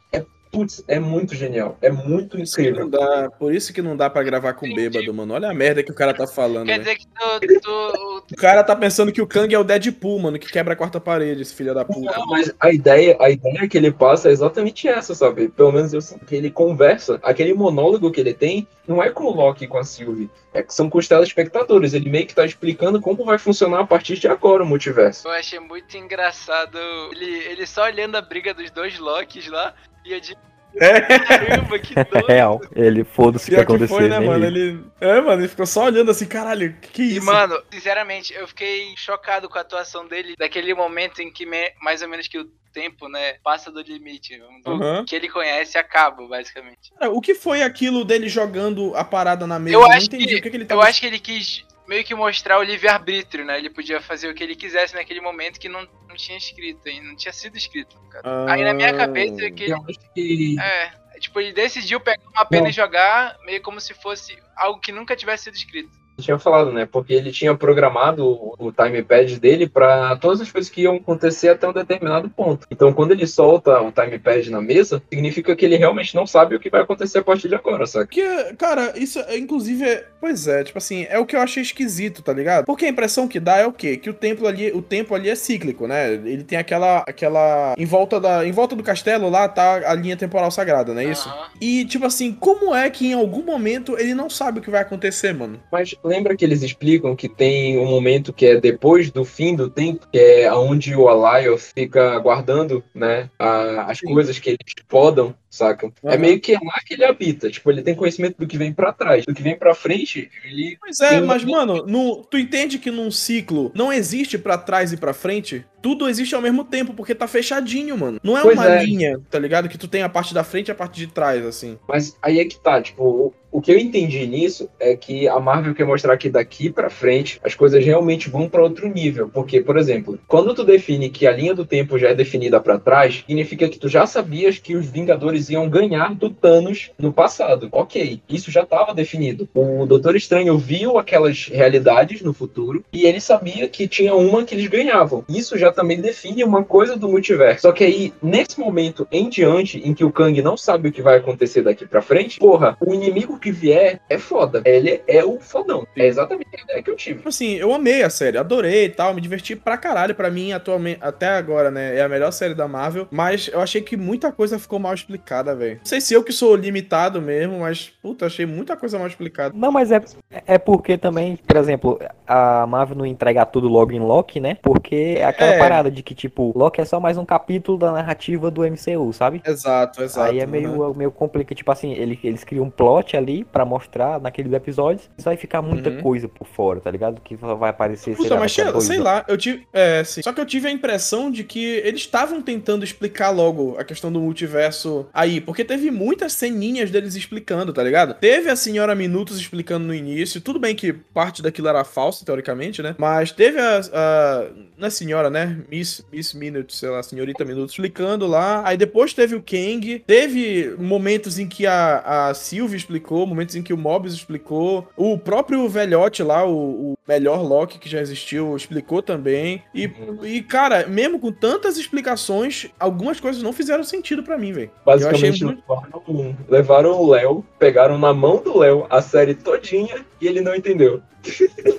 Putz, é muito genial. É muito incrível. Dá, por isso que não dá pra gravar com bêbado, mano. Olha a merda que o cara tá falando. Quer né? dizer que tu, tu, O cara tá pensando que o Kang é o Deadpool, mano, que quebra a quarta parede, esse filho da puta. Não, mas a ideia, a ideia que ele passa é exatamente essa, sabe? Pelo menos eu que ele conversa. Aquele monólogo que ele tem não é com o Loki e com a Sylvie. É que são com os telespectadores. Ele meio que tá explicando como vai funcionar a partir de agora o multiverso. eu achei muito engraçado ele, ele só olhando a briga dos dois Locks lá e de É, caramba, que doido. Real. Ele foda-se o que foi, né, mano? Ele. É, mano, ele ficou só olhando assim, caralho, que que é E, isso? mano, sinceramente, eu fiquei chocado com a atuação dele daquele momento em que me- mais ou menos que o tempo, né, passa do limite. O que ele conhece acaba, basicamente. Cara, o que foi aquilo dele jogando a parada na mesa? Eu não acho entendi. que- o que, que ele Eu acho que ele quis meio que mostrar o livre-arbítrio, né? Ele podia fazer o que ele quisesse naquele momento que não, não tinha escrito, ainda não tinha sido escrito. cara. Aí na minha Ah. cabeça é que ele que É, tipo, ele decidiu pegar uma pena Não. e jogar meio como se fosse algo que nunca tivesse sido escrito. Tinha falado, né? Porque ele tinha programado o, timepad dele para todas as coisas que iam acontecer até um determinado ponto. Então, quando ele solta o timepad na mesa, significa que ele realmente não sabe o que vai acontecer a partir de agora, saca? Porque, cara, isso, inclusive, é- pois é, tipo assim, é o que eu achei esquisito, tá ligado? Porque a impressão que dá é o quê? Que o tempo ali, o tempo ali é cíclico, né? Ele tem aquela, aquela, em volta da, em volta do castelo lá tá a linha temporal sagrada, não é isso? Aham. E, tipo assim, como é que em algum momento ele não sabe o que vai acontecer, mano? Mas lembra que eles explicam que tem um momento que é depois do fim do tempo, que é onde o Alioth fica guardando, né, a- as coisas que eles podam, saca? É Aham. meio que lá que ele habita. Tipo, ele tem conhecimento do que vem pra trás. Do que vem pra frente, ele... Pois é, mas, mano, no, tu entende que num ciclo não existe pra trás e pra frente? Tudo existe ao mesmo tempo, porque tá fechadinho, mano. Não é Pois uma é. linha, tá ligado? Que tu tem a parte da frente e a parte de trás, assim. Mas aí é que tá, tipo, o, o que eu entendi nisso é que a Marvel quer mostrar que daqui pra frente as coisas realmente vão pra outro nível. Porque, por exemplo, quando tu define que a linha do tempo já é definida pra trás, significa que tu já sabias que os Vingadores iam ganhar do Thanos no passado. Ok, isso já estava definido. O Doutor Estranho viu aquelas realidades no futuro e ele sabia que tinha uma que eles ganhavam. Isso já também define uma coisa do multiverso. Só que aí, nesse momento em diante, em que o Kang não sabe o que vai acontecer daqui pra frente, porra, o inimigo que vier é foda. Ele é o fodão. É exatamente a ideia que eu tive. Assim, eu amei a série, adorei e tal, me diverti pra caralho. Pra mim, atualmente, até agora, né, é a melhor série da Marvel. Mas eu achei que muita coisa ficou mal explicada, velho. Não sei se eu que sou limitado mesmo, mas, puta, achei muita coisa mal explicada. Não, mas é, é porque também, por exemplo, a Marvel não entrega tudo logo em Loki, né? Porque é aquela É. parada de que, tipo, Loki é só mais um capítulo da narrativa do MCU, sabe? Exato, exato. Aí é meio, meio complicado, tipo assim, ele- eles criam um plot ali pra mostrar naqueles episódios, só vai ficar muita Uhum. coisa por fora, tá ligado? Que vai aparecer, sei Puta, lá, mas sei, sei lá, eu tive. É, sim. Só que eu tive a impressão de que eles estavam tentando explicar logo a questão do multiverso aí. Porque teve muitas ceninhas deles explicando, tá ligado? Teve a senhora Minutos explicando no início. Tudo bem que parte daquilo era falso, teoricamente, né? Mas teve a. a não é senhora, né? Miss, Miss Minutes, sei lá, senhorita Minutos explicando lá. Aí depois teve o Kang. Teve momentos em que a, a Sylvie explicou, momentos em que o Mobius explicou. O próprio velhote lá, o, o melhor Loki que já existiu, explicou também. E, e, cara, mesmo com tantas explicações, algumas coisas não fizeram sentido pra mim, velho. Eu achei Basicamente, muito- levaram, levaram o Léo, pegaram na mão do Léo a série todinha e ele não entendeu.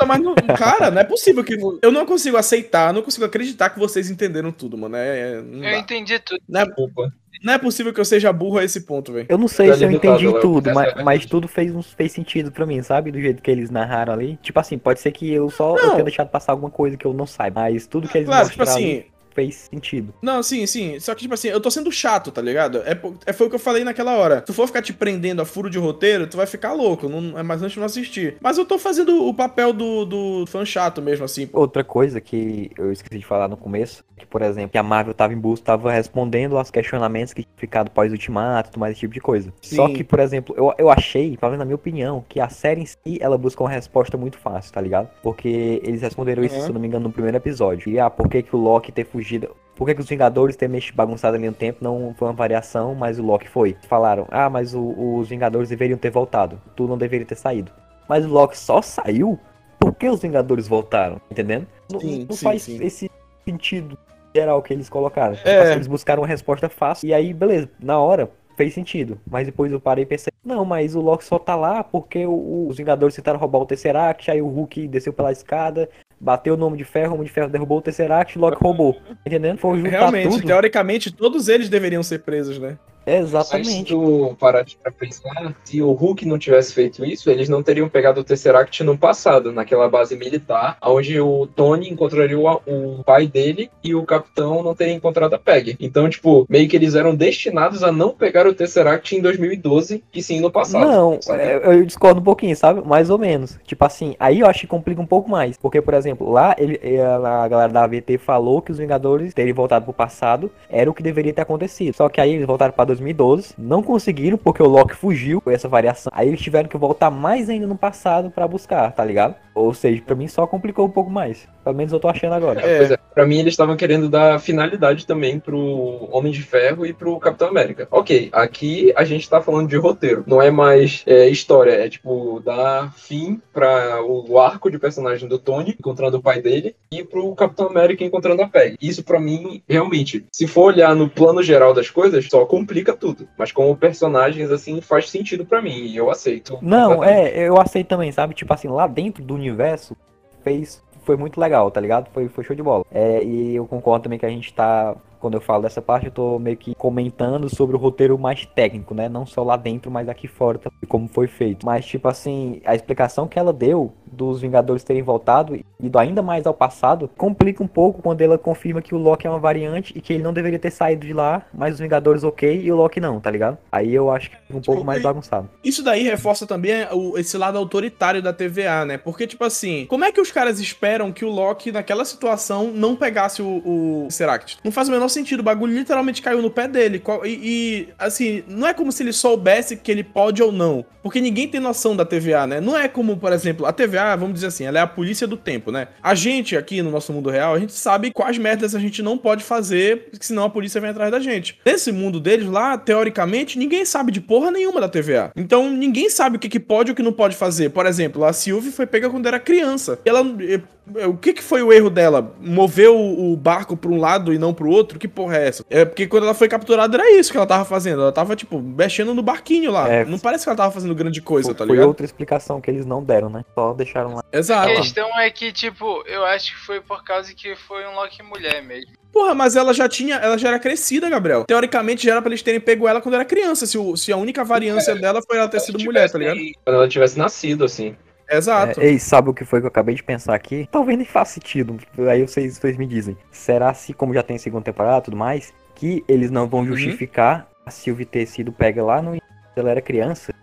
Mas, não, cara, não é possível que. Eu não consigo aceitar, não consigo acreditar que vocês entenderam tudo, mano. É, é- não, Eu entendi tudo. Não, é, Desculpa. não é possível que eu seja burro a esse ponto, velho. Eu não sei Tá se eu entendi tudo, essa mas, mas tudo fez, fez sentido pra mim, sabe? Do jeito que eles narraram ali. Tipo assim, pode ser que eu só eu tenha deixado passar alguma coisa que eu não saiba, mas tudo que eles Claro, tipo mostraram assim, ali fez sentido. Não, sim, sim. Só que, tipo assim, eu tô sendo chato, tá ligado? É, é, foi o que eu falei naquela hora. Se tu for ficar te prendendo a furo de roteiro, tu vai ficar louco. Não, é mais antes de não assistir. Mas eu tô fazendo o papel do, do fã chato mesmo, assim. Outra coisa que eu esqueci de falar no começo, que por exemplo, que a Marvel tava em busca, tava respondendo aos questionamentos que tinham ficado pós-ultimato, tudo mais esse tipo de coisa. Só Sim. que, por exemplo, eu, eu achei, pelo menos na minha opinião, que a série em si, ela busca uma resposta muito fácil, tá ligado? Porque eles responderam isso, Uhum. se eu não me engano, no primeiro episódio. E ah, por que que o Loki ter fugido... Por que, que os Vingadores ter mexido bagunçado ali no tempo não foi uma variação, mas o Loki foi? Falaram, ah, mas o- os Vingadores deveriam ter voltado. Tu não deveria ter saído. Mas o Loki só saiu por que os Vingadores voltaram, entendendo? Não, Sim, não sim, faz sim. esse sentido geral que eles colocaram. Tipo É. assim, eles buscaram uma resposta fácil, e aí, beleza, na hora fez sentido. Mas depois eu parei e pensei, não, mas o Loki só tá lá porque o- os Vingadores tentaram roubar o Tesseract, aí o Hulk desceu pela escada, bateu no Homem de Ferro, o Homem de Ferro derrubou o Tesseract, o Loki roubou. Entendendo? Foi juntar Realmente, tudo. teoricamente, todos eles deveriam ser presos, né? Mas se Exatamente. tu parar pra pensar, se o Hulk não tivesse feito isso, eles não teriam pegado o Tesseract no passado, naquela base militar, onde o Tony encontraria o, o pai dele e o Capitão não teria encontrado a Peg. Então, tipo, meio que eles eram destinados a não pegar o Tesseract em 2012, e sim no passado. Não, sabe? é, eu discordo um pouquinho, sabe? Mais ou menos. Tipo assim, aí eu acho que complica um pouco mais. Porque, por exemplo, lá ele, a galera da AVT falou que os Vingadores terem voltado pro passado era o que deveria ter acontecido. Só que aí eles voltaram pra 2012, não conseguiram porque o Loki fugiu com essa variação. Aí eles tiveram que voltar mais ainda no passado pra buscar, tá ligado? Ou seja, pra mim só complicou um pouco mais. Pelo menos eu tô achando agora. É. Pois é, pra mim eles estavam querendo dar finalidade também pro Homem de Ferro e pro Capitão América. Ok, aqui a gente tá falando de roteiro, não é mais é, história, é tipo dar fim para o arco de personagem do Tony encontrando o pai dele e pro Capitão América encontrando a Peg. Isso pra mim, realmente, se for olhar no plano geral das coisas, só complica tudo. Mas como personagens assim faz sentido pra mim e eu aceito. Não, é, eu aceito também, sabe? Tipo assim, lá dentro do universo fez. Foi muito legal, tá ligado? Foi, foi show de bola. É, e eu concordo também que a gente tá. Quando eu falo dessa parte, eu tô meio que comentando sobre o roteiro mais técnico, né? Não só lá dentro, mas aqui fora como foi feito. Mas, tipo assim, a explicação que ela deu dos Vingadores terem voltado e ido ainda mais ao passado complica um pouco quando ela confirma que o Loki é uma variante e que ele não deveria ter saído de lá, mas os Vingadores ok e o Loki não, tá ligado? Aí eu acho que fica um pouco mais bagunçado. Isso daí reforça também o- esse lado autoritário da TVA, né? Porque, tipo assim, como é que os caras esperam que o Loki, naquela situação, não pegasse o, o Tesseract? Não faz o menor sentido. O bagulho literalmente caiu no pé dele. E, e, assim, não é como se ele soubesse que ele pode ou não. Porque ninguém tem noção da TVA, né? Não é como, por exemplo, a TVA, vamos dizer assim, ela é a polícia do tempo, né? A gente aqui no nosso mundo real, a gente sabe quais merdas a gente não pode fazer, senão a polícia vem atrás da gente. Nesse mundo deles lá, teoricamente, ninguém sabe de porra nenhuma da TVA. Então, ninguém sabe o que, que pode e o que não pode fazer. Por exemplo, a Sylvie foi pega quando era criança. Ela. Eh, O que, que foi o erro dela? Mover o, barco pra um lado e não pro outro? Que porra é essa? É porque quando ela foi capturada era isso que ela tava fazendo. Ela tava, tipo, mexendo no barquinho lá. É. Não parece que ela tava fazendo grande coisa, Foi, tá foi ligado? outra explicação que eles não deram, né? Só deixaram lá. A Exato. questão é que, tipo, eu acho que foi por causa que foi um Loki mulher mesmo. Porra, mas ela já tinha, ela já era crescida, Gabriel. Teoricamente já era pra eles terem pego ela quando era criança, se, o- se a única variância dela foi ela ter sido mulher, tá ligado? Quando ela tivesse nascido, assim. Exato. É, ei, sabe o que foi que eu acabei de pensar aqui? Talvez nem faça sentido. Aí vocês, vocês me dizem. Será se, como já tem segunda temporada e tudo mais, que eles não vão Uhum. justificar a Sylvie ter sido pega lá no ela era criança?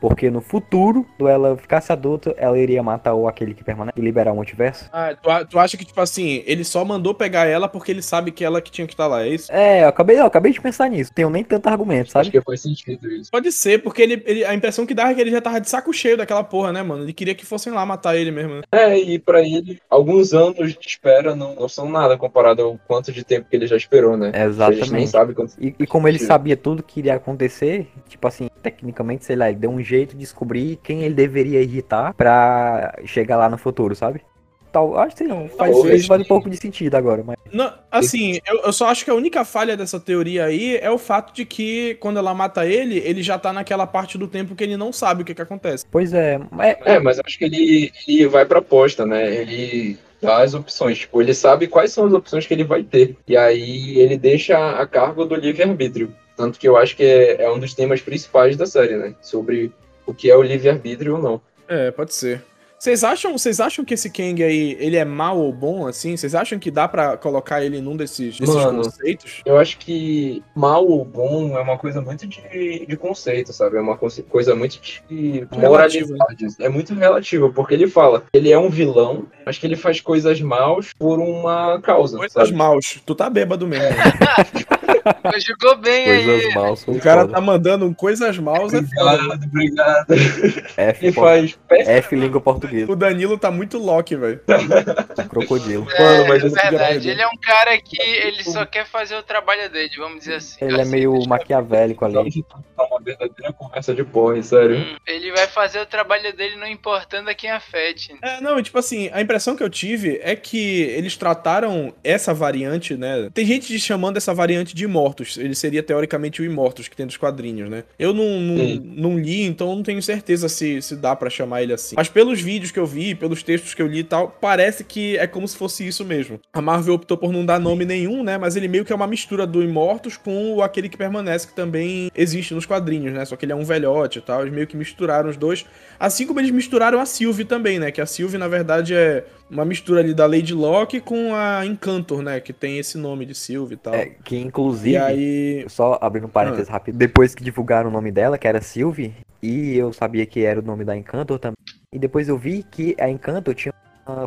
Porque no futuro, quando ela ficasse adulta, ela iria matar o aquele que permanece e liberar o multiverso? Ah, tu, tu acha que, tipo assim, ele só mandou pegar ela porque ele sabe que ela que tinha que estar lá, é isso? É, eu acabei, eu acabei de pensar nisso. Tenho nem tanto argumento, Acho sabe? que faz sentido isso. Pode ser, porque ele, ele- a impressão que dava é que ele já tava de saco cheio daquela porra, né, mano? Ele queria que fossem lá matar ele mesmo, né? É, e pra ele, alguns anos de espera não, não são nada comparado ao quanto de tempo que ele já esperou, né? A gente nem Exatamente. sabe quanto. E, e como ele sabia tudo que iria acontecer, tipo assim, tecnicamente, sei lá, ele deu um jeito de descobrir quem ele deveria irritar pra chegar lá no futuro, sabe? Tal, acho que não, faz, Talvez faz um pouco de sentido agora, mas Não, assim, eu, eu só acho que a única falha dessa teoria aí é o fato de que quando ela mata ele, ele já tá naquela parte do tempo que ele não sabe o que que acontece. pois é, é, É, mas acho que ele, ele vai pra aposta, né? Ele dá as opções. Tipo, ele sabe quais são as opções que ele vai ter. E aí ele deixa a cargo do livre-arbítrio. Tanto que eu acho que é, é um dos temas principais da série, né? Sobre o que é o livre-arbítrio ou não. É, pode ser. Vocês acham, vocês acham que esse Kang aí, ele é mal ou bom, assim? Vocês acham que dá pra colocar ele num desses, desses Mano. conceitos? Eu acho que mal ou bom é uma coisa muito de, de conceito, sabe? É uma coisa muito de moralidade. É muito relativo, porque ele fala, ele é um vilão, mas que ele faz coisas maus por uma causa, Coisas sabe? maus. Tu tá bêbado mesmo. Mas jogou bem aí. coisas mal são O cara foda. tá mandando coisas maus é foda. Obrigado, obrigado. F, Ele faz F língua portuguesa. Português. O Danilo tá muito Loki, velho. Um crocodilo. É, Mano, mas é esse verdade. Ele é um cara que ele só quer fazer o trabalho dele, vamos dizer assim. Ele é Assim, meio deixa eu- maquiavélico ali. Tá uma verdadeira conversa de porra, sério. Hum, Ele vai fazer o trabalho dele não importando a quem afete. É, não, tipo assim, a impressão que eu tive é que eles trataram essa variante, né? Tem gente chamando essa variante de Imortus. Ele seria teoricamente o Imortus que tem dos quadrinhos, né? Eu não, não, não li, então não tenho certeza se, se dá pra chamar ele assim. Mas pelos vídeos que eu vi, pelos textos que eu li e tal, parece que é como se fosse isso mesmo. A Marvel optou por não dar nome nenhum, né? Mas ele meio que é uma mistura do Imortus com aquele que permanece, que também existe nos quadrinhos, né? Só que ele é um velhote e tal. Eles meio que misturaram os dois. Assim como eles misturaram a Sylvie também, né? Que a Sylvie, na verdade, é uma mistura ali da Lady Locke com a Encantor, né? Que tem esse nome de Sylvie e tal. É, que inclusive, e aí. só abrindo um parênteses rápido, depois que divulgaram o nome dela, que era Sylvie, e eu sabia que era o nome da Encantor também, e depois eu vi que a Encantor tinha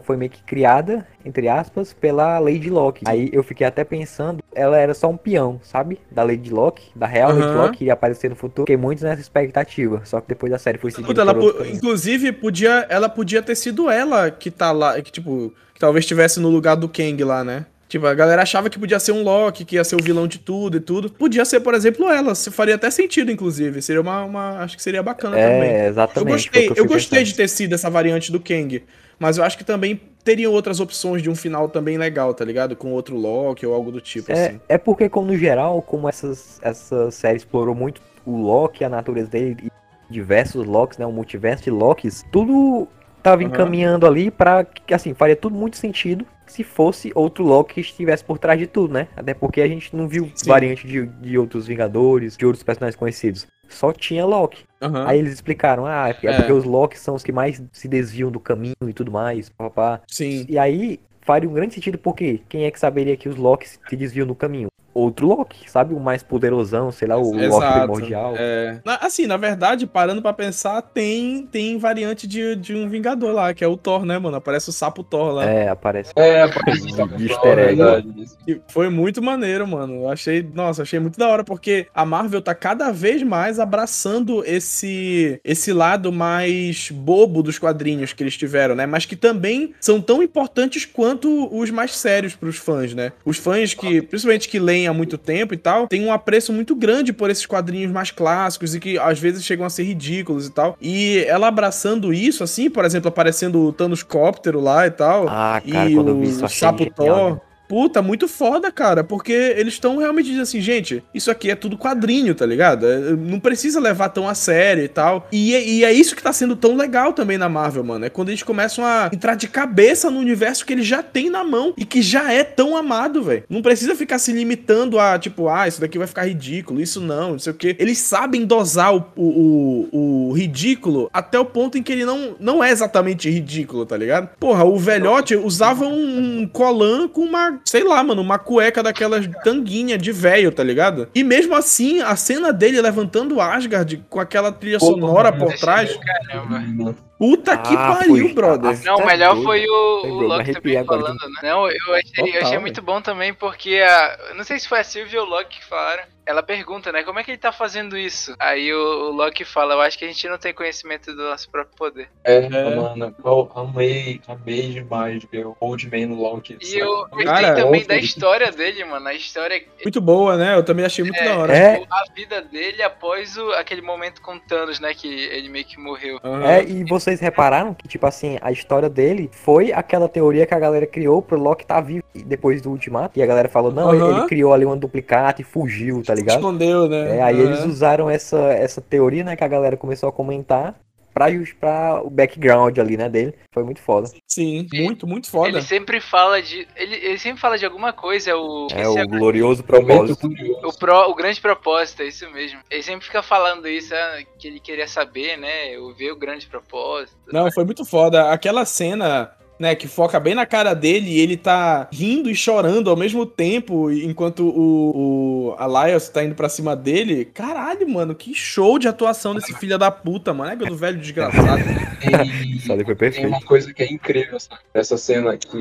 foi meio que criada, entre aspas, pela Lady Locke. Aí eu fiquei até pensando, ela era só um peão, sabe? Da Lady Locke, da real Lady Aham. Locke, que iria aparecer no futuro. Fiquei muito nessa expectativa, só que depois da série foi seguida Puta, ela por inclusive, podia, ela podia ter sido ela que tá lá, que tipo, que talvez estivesse no lugar do Kang lá, né? Tipo, a galera achava que podia ser um Loki, que ia ser o vilão de tudo e tudo. Podia ser, por exemplo, ela. Se faria até sentido, inclusive. Seria uma. uma- acho que seria bacana também. É, Eu exatamente. o gostei, eu gostei de ter sido essa variante do Kang. Mas eu acho que também teriam outras opções de um final também legal, tá ligado? Com outro Loki ou algo do tipo, É, assim. é porque, como no geral, como essas, essa série explorou muito o Loki, a natureza dele, e diversos Locks, né? O multiverso de Locks, tudo tava Aham. encaminhando ali pra que, assim, faria tudo muito sentido se fosse outro Loki que estivesse por trás de tudo, né? Até porque a gente não viu Sim. variante de, de outros Vingadores, de outros personagens conhecidos. Só tinha Loki. Aham. Aí eles explicaram, ah, é porque, é É. os Locks são os que mais se desviam do caminho e tudo mais, papá. Sim. E aí faria um grande sentido porque quem é que saberia que os Locks se desviam do caminho? Outro Loki, sabe? O mais poderosão, sei lá, o Loki Exato. primordial. É. Na- Assim, na verdade, parando pra pensar, tem, tem variante de, de um Vingador lá, que é o Thor, né, mano? Aparece o sapo Thor lá. É, aparece. É, parece que tá De com easter egg. verdade. isso. E foi muito maneiro, mano. Eu achei, nossa, achei muito da hora, porque a Marvel tá cada vez mais abraçando esse esse lado mais bobo dos quadrinhos que eles tiveram, né? Mas que também são tão importantes quanto os mais sérios pros fãs, né? Os fãs que, principalmente que leem há muito tempo e tal, têm um apreço muito grande por esses quadrinhos mais clássicos e que às vezes chegam a ser ridículos e tal. E ela abraçando isso, assim, por exemplo, aparecendo o Thanos Cóptero lá e tal Ah, cara, e o Sapo Thor. Puta, muito foda, cara, porque eles estão realmente dizendo assim, gente, isso aqui é tudo quadrinho, tá ligado? É, Não precisa levar tão a sério e tal. E, é- e é isso que tá sendo tão legal também na Marvel, mano. É quando eles começam a entrar de cabeça no universo que eles já têm na mão e que já é tão amado, velho. Não precisa ficar se limitando a, tipo, ah, isso daqui vai ficar ridículo, isso não, não sei o quê. Eles sabem dosar o, o, o, ridículo até o ponto em que ele não, não é exatamente ridículo, tá ligado? Porra, o velhote usava um colã com uma, sei lá, mano, uma cueca daquelas tanguinha de velho, tá ligado? E mesmo assim, a cena dele levantando Asgard com aquela trilha Pô, sonora mano, por trás, Caramba. puta que Ah, pariu, foi- brother. Não, o Tá melhor doido. foi o, o Loki também agora falando, né? Não, eu achei, eu achei muito bom também porque a. eu Não sei se foi a Sylvie ou o Loki que falaram. Ela pergunta, né? Como é que ele tá fazendo isso? Aí o, o Loki fala, eu acho que a gente não tem conhecimento do nosso próprio poder. É, É. mano, eu amei, amei demais ver o Old Man Loki. E sabe? eu gostei Cara, também da história dele, mano. A história, Muito boa, né? Eu também achei muito É, da hora. É, a vida dele após o, aquele momento com Thanos, né? Que ele meio que morreu. Aham. É, e vocês repararam que, tipo assim, a história dele foi aquela teoria que a galera criou pro Loki tá vivo depois do Ultimato. E a galera falou, não, Aham. ele criou ali uma duplicata e fugiu, tá ligado? Escondeu, né? É, aí Aham. eles usaram essa, essa teoria, né, que a galera começou a comentar pra, pra o background ali, né, dele. Foi muito foda. Sim, Sim. muito, muito foda. Ele sempre fala de. Ele, ele sempre fala de alguma coisa, o. É esse o glorioso Momento propósito. O, pro, o grande propósito, é isso mesmo. Ele sempre fica falando isso, ah, que ele queria saber, né? Ver o grande propósito. Não, foi muito foda. Aquela cena né? Que foca bem na cara dele e ele tá rindo e chorando ao mesmo tempo, enquanto o, o Elias tá indo pra cima dele. Caralho, mano, que show de atuação desse filho da puta, mano. É do velho desgraçado. E tem perfeito. uma coisa que é incrível sabe? nessa cena, que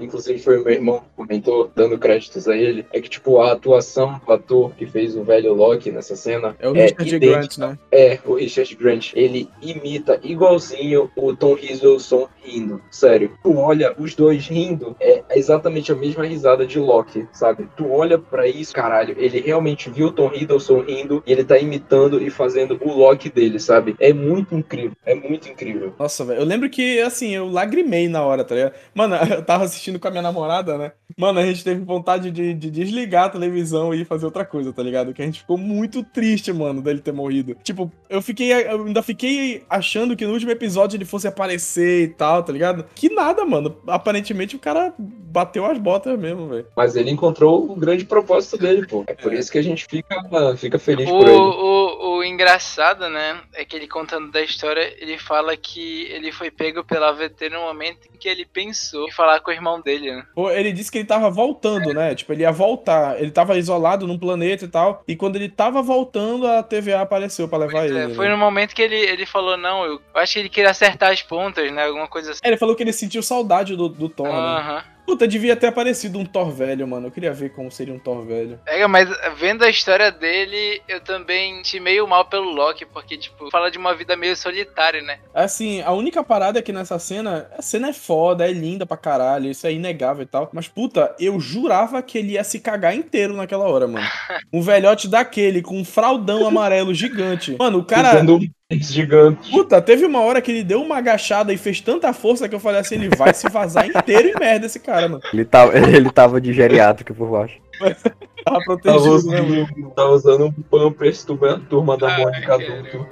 inclusive foi o meu irmão que comentou, dando créditos a ele, é que, tipo, a atuação do ator que fez o velho Loki nessa cena É o É Richard. Grant, né? é o Richard Grant. Ele imita igualzinho o Tom Hiddleston rindo. Sério. Tu olha os dois rindo, é exatamente a mesma risada de Loki, sabe? Tu olha pra isso, caralho, ele realmente viu o Tom Hiddleston rindo e ele tá imitando e fazendo o Loki dele, sabe? É muito incrível, é muito incrível. Nossa, velho. Eu lembro que, assim, eu lagrimei na hora, tá ligado? Mano, eu tava assistindo com a minha namorada, né? Mano, a gente teve vontade de, de desligar a televisão e fazer outra coisa, tá ligado? Que a gente ficou muito triste, mano, dele ter morrido. Tipo, eu fiquei. Eu ainda fiquei achando que no último episódio ele fosse aparecer e tal, tá ligado? Que nada, mano. Aparentemente o cara bateu as botas mesmo, velho. Mas ele encontrou o grande propósito dele, pô. É por isso que a gente fica, fica feliz O, por ele. o, o engraçado, né, é que ele contando da história, ele fala que ele foi pego pela VT no momento em que ele pensou em falar com o irmão dele, né? Pô, Ele disse que ele tava voltando, né? Tipo, ele ia voltar. Ele tava isolado num planeta e tal. E quando ele tava voltando, a TVA apareceu pra levar Pois é, ele. foi né? no momento que ele, ele falou, não, eu, acho que ele queria acertar as pontas, né? Alguma coisa assim. É, ele falou que ele sentiu saudade do, do Thor, né? Puta, devia ter aparecido um Thor velho, mano. Eu queria ver como seria um Thor velho. É, mas vendo a história dele, eu também senti meio mal pelo Loki, porque, tipo, fala de uma vida meio solitária, né? Assim, a única parada é que nessa cena, a cena é foda, é linda pra caralho, isso é inegável e tal. Mas, puta, eu jurava que ele ia se cagar inteiro naquela hora, mano. Um velhote daquele, com um fraldão amarelo gigante. Mano, o cara. Usando um gigante. Puta, teve uma hora que ele deu uma agachada e fez tanta força que eu falei assim: ele vai se vazar inteiro em merda, esse cara, mano. Ele tava, ele tava de geriátrica por baixo. Tava Tava protegido, né, mano? usando, tava usando um Pampers turma, turma da Mônica Ai, adulto.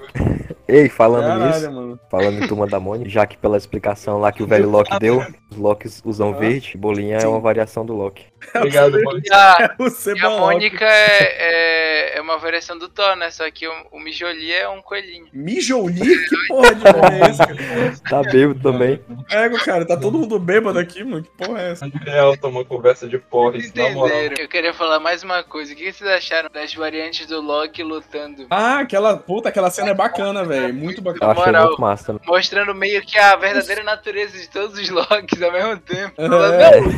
Ei, falando Caralho, nisso, mano. falando em Turma da Mônica, já que pela explicação lá que o velho Loki deu, os Locks usam Ah. verde, bolinha é uma variação do Loki. Obrigado, mano. E a, e a. Mônica é, é, é uma variação do Thor, né? Só que o, o Mijoli é um coelhinho. Mijoli? Que porra de nome é esse, cara? Tá bêbado também. Ego, cara, tá todo mundo bêbado aqui, mano. Que porra é essa? Real, tá uma conversa de porres, na moral. Eu queria falar mais uma coisa. O que vocês acharam das variantes do Loki lutando? Ah, aquela. Puta, aquela cena é bacana, velho. Muito Eu bacana. achei moral. muito massa também. Mostrando meio que a verdadeira natureza de todos os Locks ao mesmo tempo. É. Não,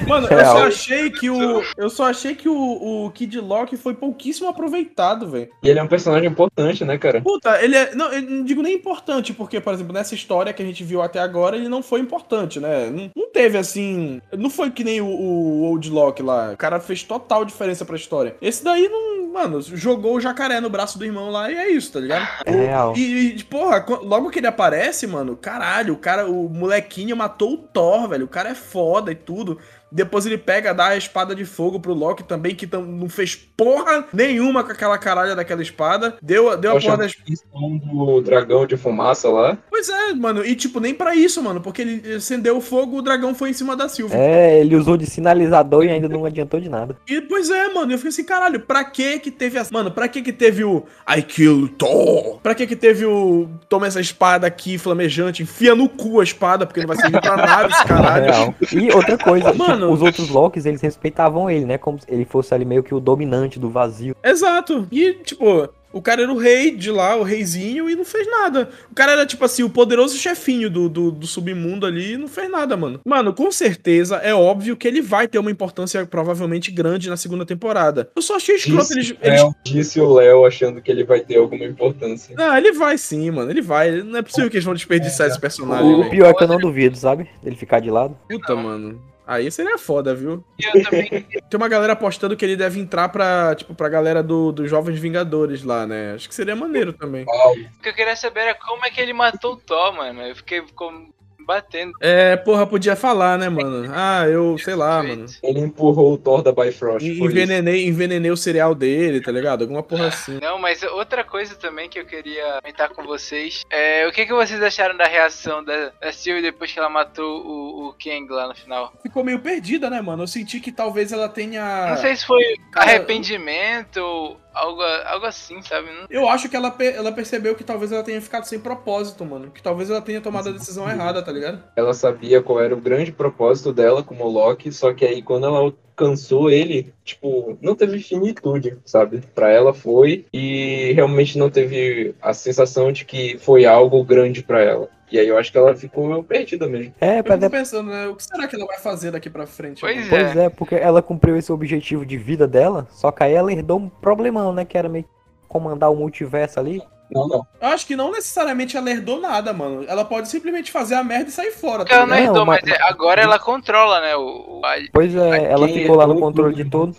Mano, eu Real. só achei que o. Eu só achei que o, o Kid Loki foi pouquíssimo aproveitado, velho. E ele é um personagem importante, né, cara? Puta, ele é. Não, eu não digo nem importante, porque, por exemplo, nessa história que a gente viu até agora, ele não foi importante, né? Não, não teve assim. Não foi que nem o, o Old Loki lá. O cara fez total diferença pra história. Esse daí não. Mano, jogou o jacaré no braço do irmão lá e é isso, tá ligado? É real. E, e, porra, logo que ele aparece, mano, caralho, o cara, o molequinho matou o Thor, velho. O cara é foda e tudo. Depois ele pega, dá a espada de fogo pro Loki também, que tam- não fez porra nenhuma com aquela caralha daquela espada. Deu, deu a porra da a atenção do dragão de fumaça lá. Pois é, mano. E tipo, nem pra isso, mano. Porque ele acendeu o fogo, o dragão foi em cima da Sylvie. É, ele usou de sinalizador e ainda não adiantou de nada. E pois é, mano. Eu fiquei assim, caralho, pra que que teve a... Mano, pra que que teve o I kill Thor? Pra que que teve o toma essa espada aqui flamejante, enfia no cu a espada, porque não vai servir pra nada esse caralho. E outra coisa, tipo, Mano. os outros Locks, eles respeitavam ele, né? Como se ele fosse ali meio que o dominante do vazio. Exato. E, tipo, o cara era o rei de lá, o reizinho, e não fez nada. O cara era, tipo assim, o poderoso chefinho do, do, do submundo ali e não fez nada, mano. Mano, com certeza é óbvio que ele vai ter uma importância provavelmente grande na segunda temporada. Eu só achei escroto eles. Disse, eles... Léo, disse o Léo achando que ele vai ter alguma importância. Não, ele vai sim, mano. Ele vai. Não é possível que eles vão desperdiçar esse personagem, O velho. pior é que eu não duvido, sabe? Ele ficar de lado. Puta, mano. Aí seria foda, viu? Eu também Tem uma galera apostando que ele deve entrar pra, tipo, pra galera do, dos Jovens Vingadores lá, né? Acho que seria maneiro também. o que eu queria saber era como é que ele matou o Thor, mano. Eu fiquei com- batendo. É, porra, podia falar, né, mano? Ah, eu, sei lá, mano. Ele empurrou o Thor da Bifrost. Envenenei, envenenei o cereal dele, tá ligado? Alguma porra assim. Não, mas outra coisa também que eu queria comentar com vocês é o que, que vocês acharam da reação da, da Sylvie depois que ela matou o, o Kang lá no final? Ficou meio perdida, né, mano? Eu senti que talvez ela tenha. Não sei se foi arrependimento ou Algo, algo assim, sabe? Não- Eu acho que ela, ela percebeu que talvez ela tenha ficado sem propósito, mano. Que talvez ela tenha tomado a decisão errada, tá ligado? Ela sabia qual era o grande propósito dela como Loki, só que aí quando ela alcançou ele, tipo, não teve finitude, sabe? Pra ela foi e realmente não teve a sensação de que foi algo grande pra ela. E aí eu acho que ela ficou perdida mesmo. É, Eu pra fico pensando, né? O que será que ela vai fazer daqui pra frente? Pois? Pois é, porque ela cumpriu esse objetivo de vida dela, só que aí ela herdou um problemão, né? Que era meio que comandar o multiverso ali. Não, não. Eu acho que não necessariamente ela herdou nada, mano. Ela pode simplesmente fazer a merda e sair fora, tá Ela não herdou, mas- mas é- agora ela controla, né? O, a- Pois é, ela ficou lá no controle de tudo.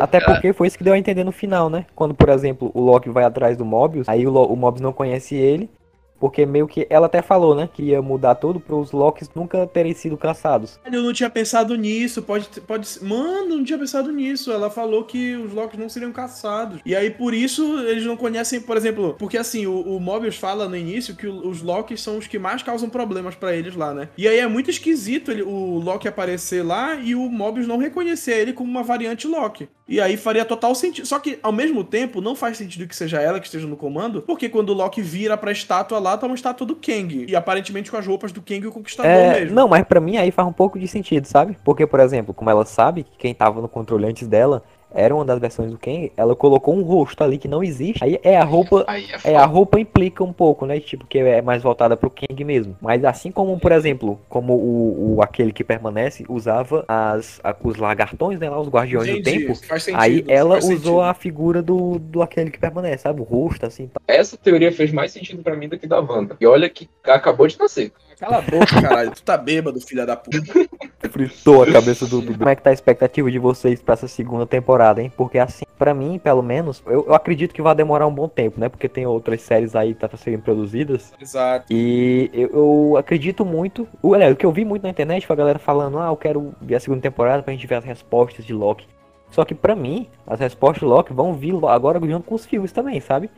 Até porque foi isso que deu a entender no final, né? Quando, por exemplo, o Loki vai atrás do Mobius, aí o, Lo- o Mobius não conhece ele, porque meio que ela até falou, né? Que ia mudar tudo para os Locks nunca terem sido caçados. Eu não tinha pensado nisso, pode, pode ser- Mano, não tinha pensado nisso. Ela falou que os Locks não seriam caçados. E aí, por isso, eles não conhecem, por exemplo, porque assim, o, o Mobius fala no início que os Locks são os que mais causam problemas pra eles lá, né? E aí é muito esquisito ele, o Loki aparecer lá e o Mobius não reconhecer ele como uma variante Loki. E aí faria total sentido. Só que, ao mesmo tempo, não faz sentido que seja ela que esteja no comando, porque quando o Loki vira pra estátua lá, tá uma estátua do Kang. E aparentemente com as roupas do Kang o Conquistador É, mesmo. não, mas pra mim aí faz um pouco de sentido, sabe? Porque, por exemplo, como ela sabe que quem tava no controle antes dela era uma das versões do Kang, ela colocou um rosto ali que não existe. Aí é a roupa é É, a roupa implica um pouco, né? Tipo, que é mais voltada pro Kang mesmo. Mas assim como, por exemplo, como o, o- aquele que permanece usava as, a- os lagartões, né? Lá, os guardiões do Entendi, tempo. faz sentido, Aí ela faz usou sentido. a figura do, do aquele que permanece, sabe? O rosto, assim. Essa teoria fez mais sentido pra mim do que da Wanda. E olha que acabou de nascer. Cala a boca, caralho. Tu tá bêbado, filha da puta. Fritou a cabeça do Dudu. Como é que tá a expectativa de vocês pra essa segunda temporada, hein? Porque assim, pra mim, pelo menos, eu, eu acredito que vai demorar um bom tempo, né? Porque tem outras séries aí que tá pra serem produzidas. Exato. E eu, eu acredito muito. O, aliás, o que eu vi muito na internet foi a galera falando: ah, eu quero ver a segunda temporada pra gente ver as respostas de Loki. Só que pra mim, as respostas de Loki vão vir agora junto com os filmes também, sabe?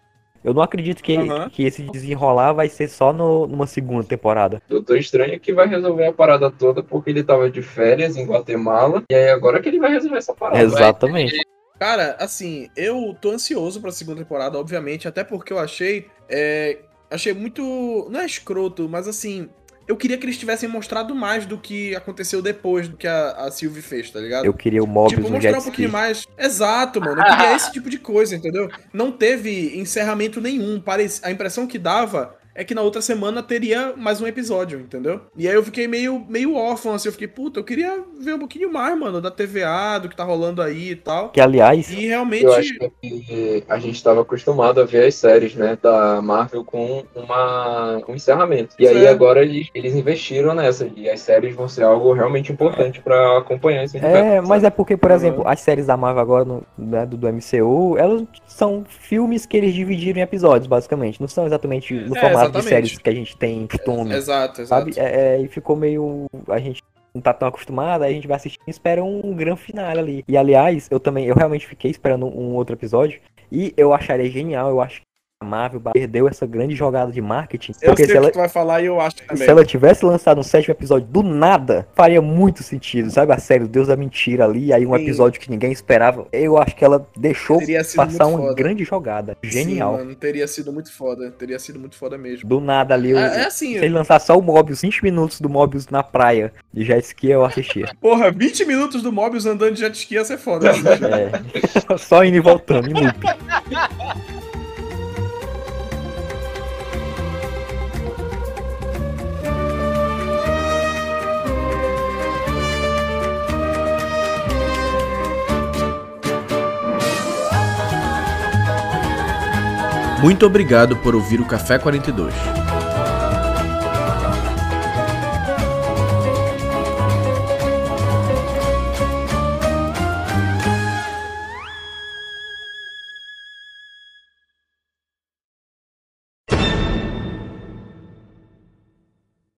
Eu não acredito que, Aham. que esse desenrolar vai ser só no- numa segunda temporada. Doutor Estranho que vai resolver a parada toda porque ele tava de férias em Guatemala. E aí agora que ele vai resolver essa parada. Exatamente. Cara, assim, eu tô ansioso pra segunda temporada, obviamente, até porque eu achei. é, achei muito. Não é escroto, mas assim. Eu queria que eles tivessem mostrado mais do que aconteceu depois do que a, a Sylvie fez, tá ligado? Eu queria o Mobius tipo, mostrar um pouquinho mais. Exato, mano. Eu queria esse tipo de coisa, entendeu? Não teve encerramento nenhum. Parece... A impressão que dava é que na outra semana teria mais um episódio, entendeu? E aí eu fiquei meio, meio órfão, assim. Eu fiquei, puta, eu queria ver um pouquinho mais, mano, da TVA, do que tá rolando aí e tal. Que aliás, E realmente. Eu acho que a gente estava acostumado a ver as séries, né, da Marvel com uma um encerramento. E aí Certo. agora eles, eles investiram nessa e as séries vão ser algo realmente importante para acompanhar esse. É, mas é porque, por Uhum. exemplo, as séries da Marvel agora, no- né, do, do MCU, elas são filmes que eles dividiram em episódios, basicamente. Não são exatamente no É, formato de exatamente. séries que a gente tem costume, Exato, exato. sabe? É, é, e ficou meio... A gente não tá tão acostumado, aí a gente vai assistir e espera um grande final ali. E, aliás, eu também, eu realmente fiquei esperando um outro episódio, e eu acharia genial, eu acho Marvel perdeu essa grande jogada de marketing, Eu porque sei se ela, que tu vai falar e eu acho também. se ela tivesse lançado um sétimo episódio do nada, faria muito sentido, sabe? A série o Deus da Mentira ali, aí um Sim. episódio que ninguém esperava. Eu acho que ela deixou passar uma foda. grande jogada. Genial. Sim, mano, teria sido muito foda. Teria sido muito foda mesmo. do nada ali, eu, É, é assim, se ele lançar só o Mobius, 20 minutos do Mobius na praia de jet ski, eu assistia. porra, 20 minutos do Mobius andando de jet ski ia ser foda. É. só indo e voltando, em Muito obrigado por ouvir o Café 42.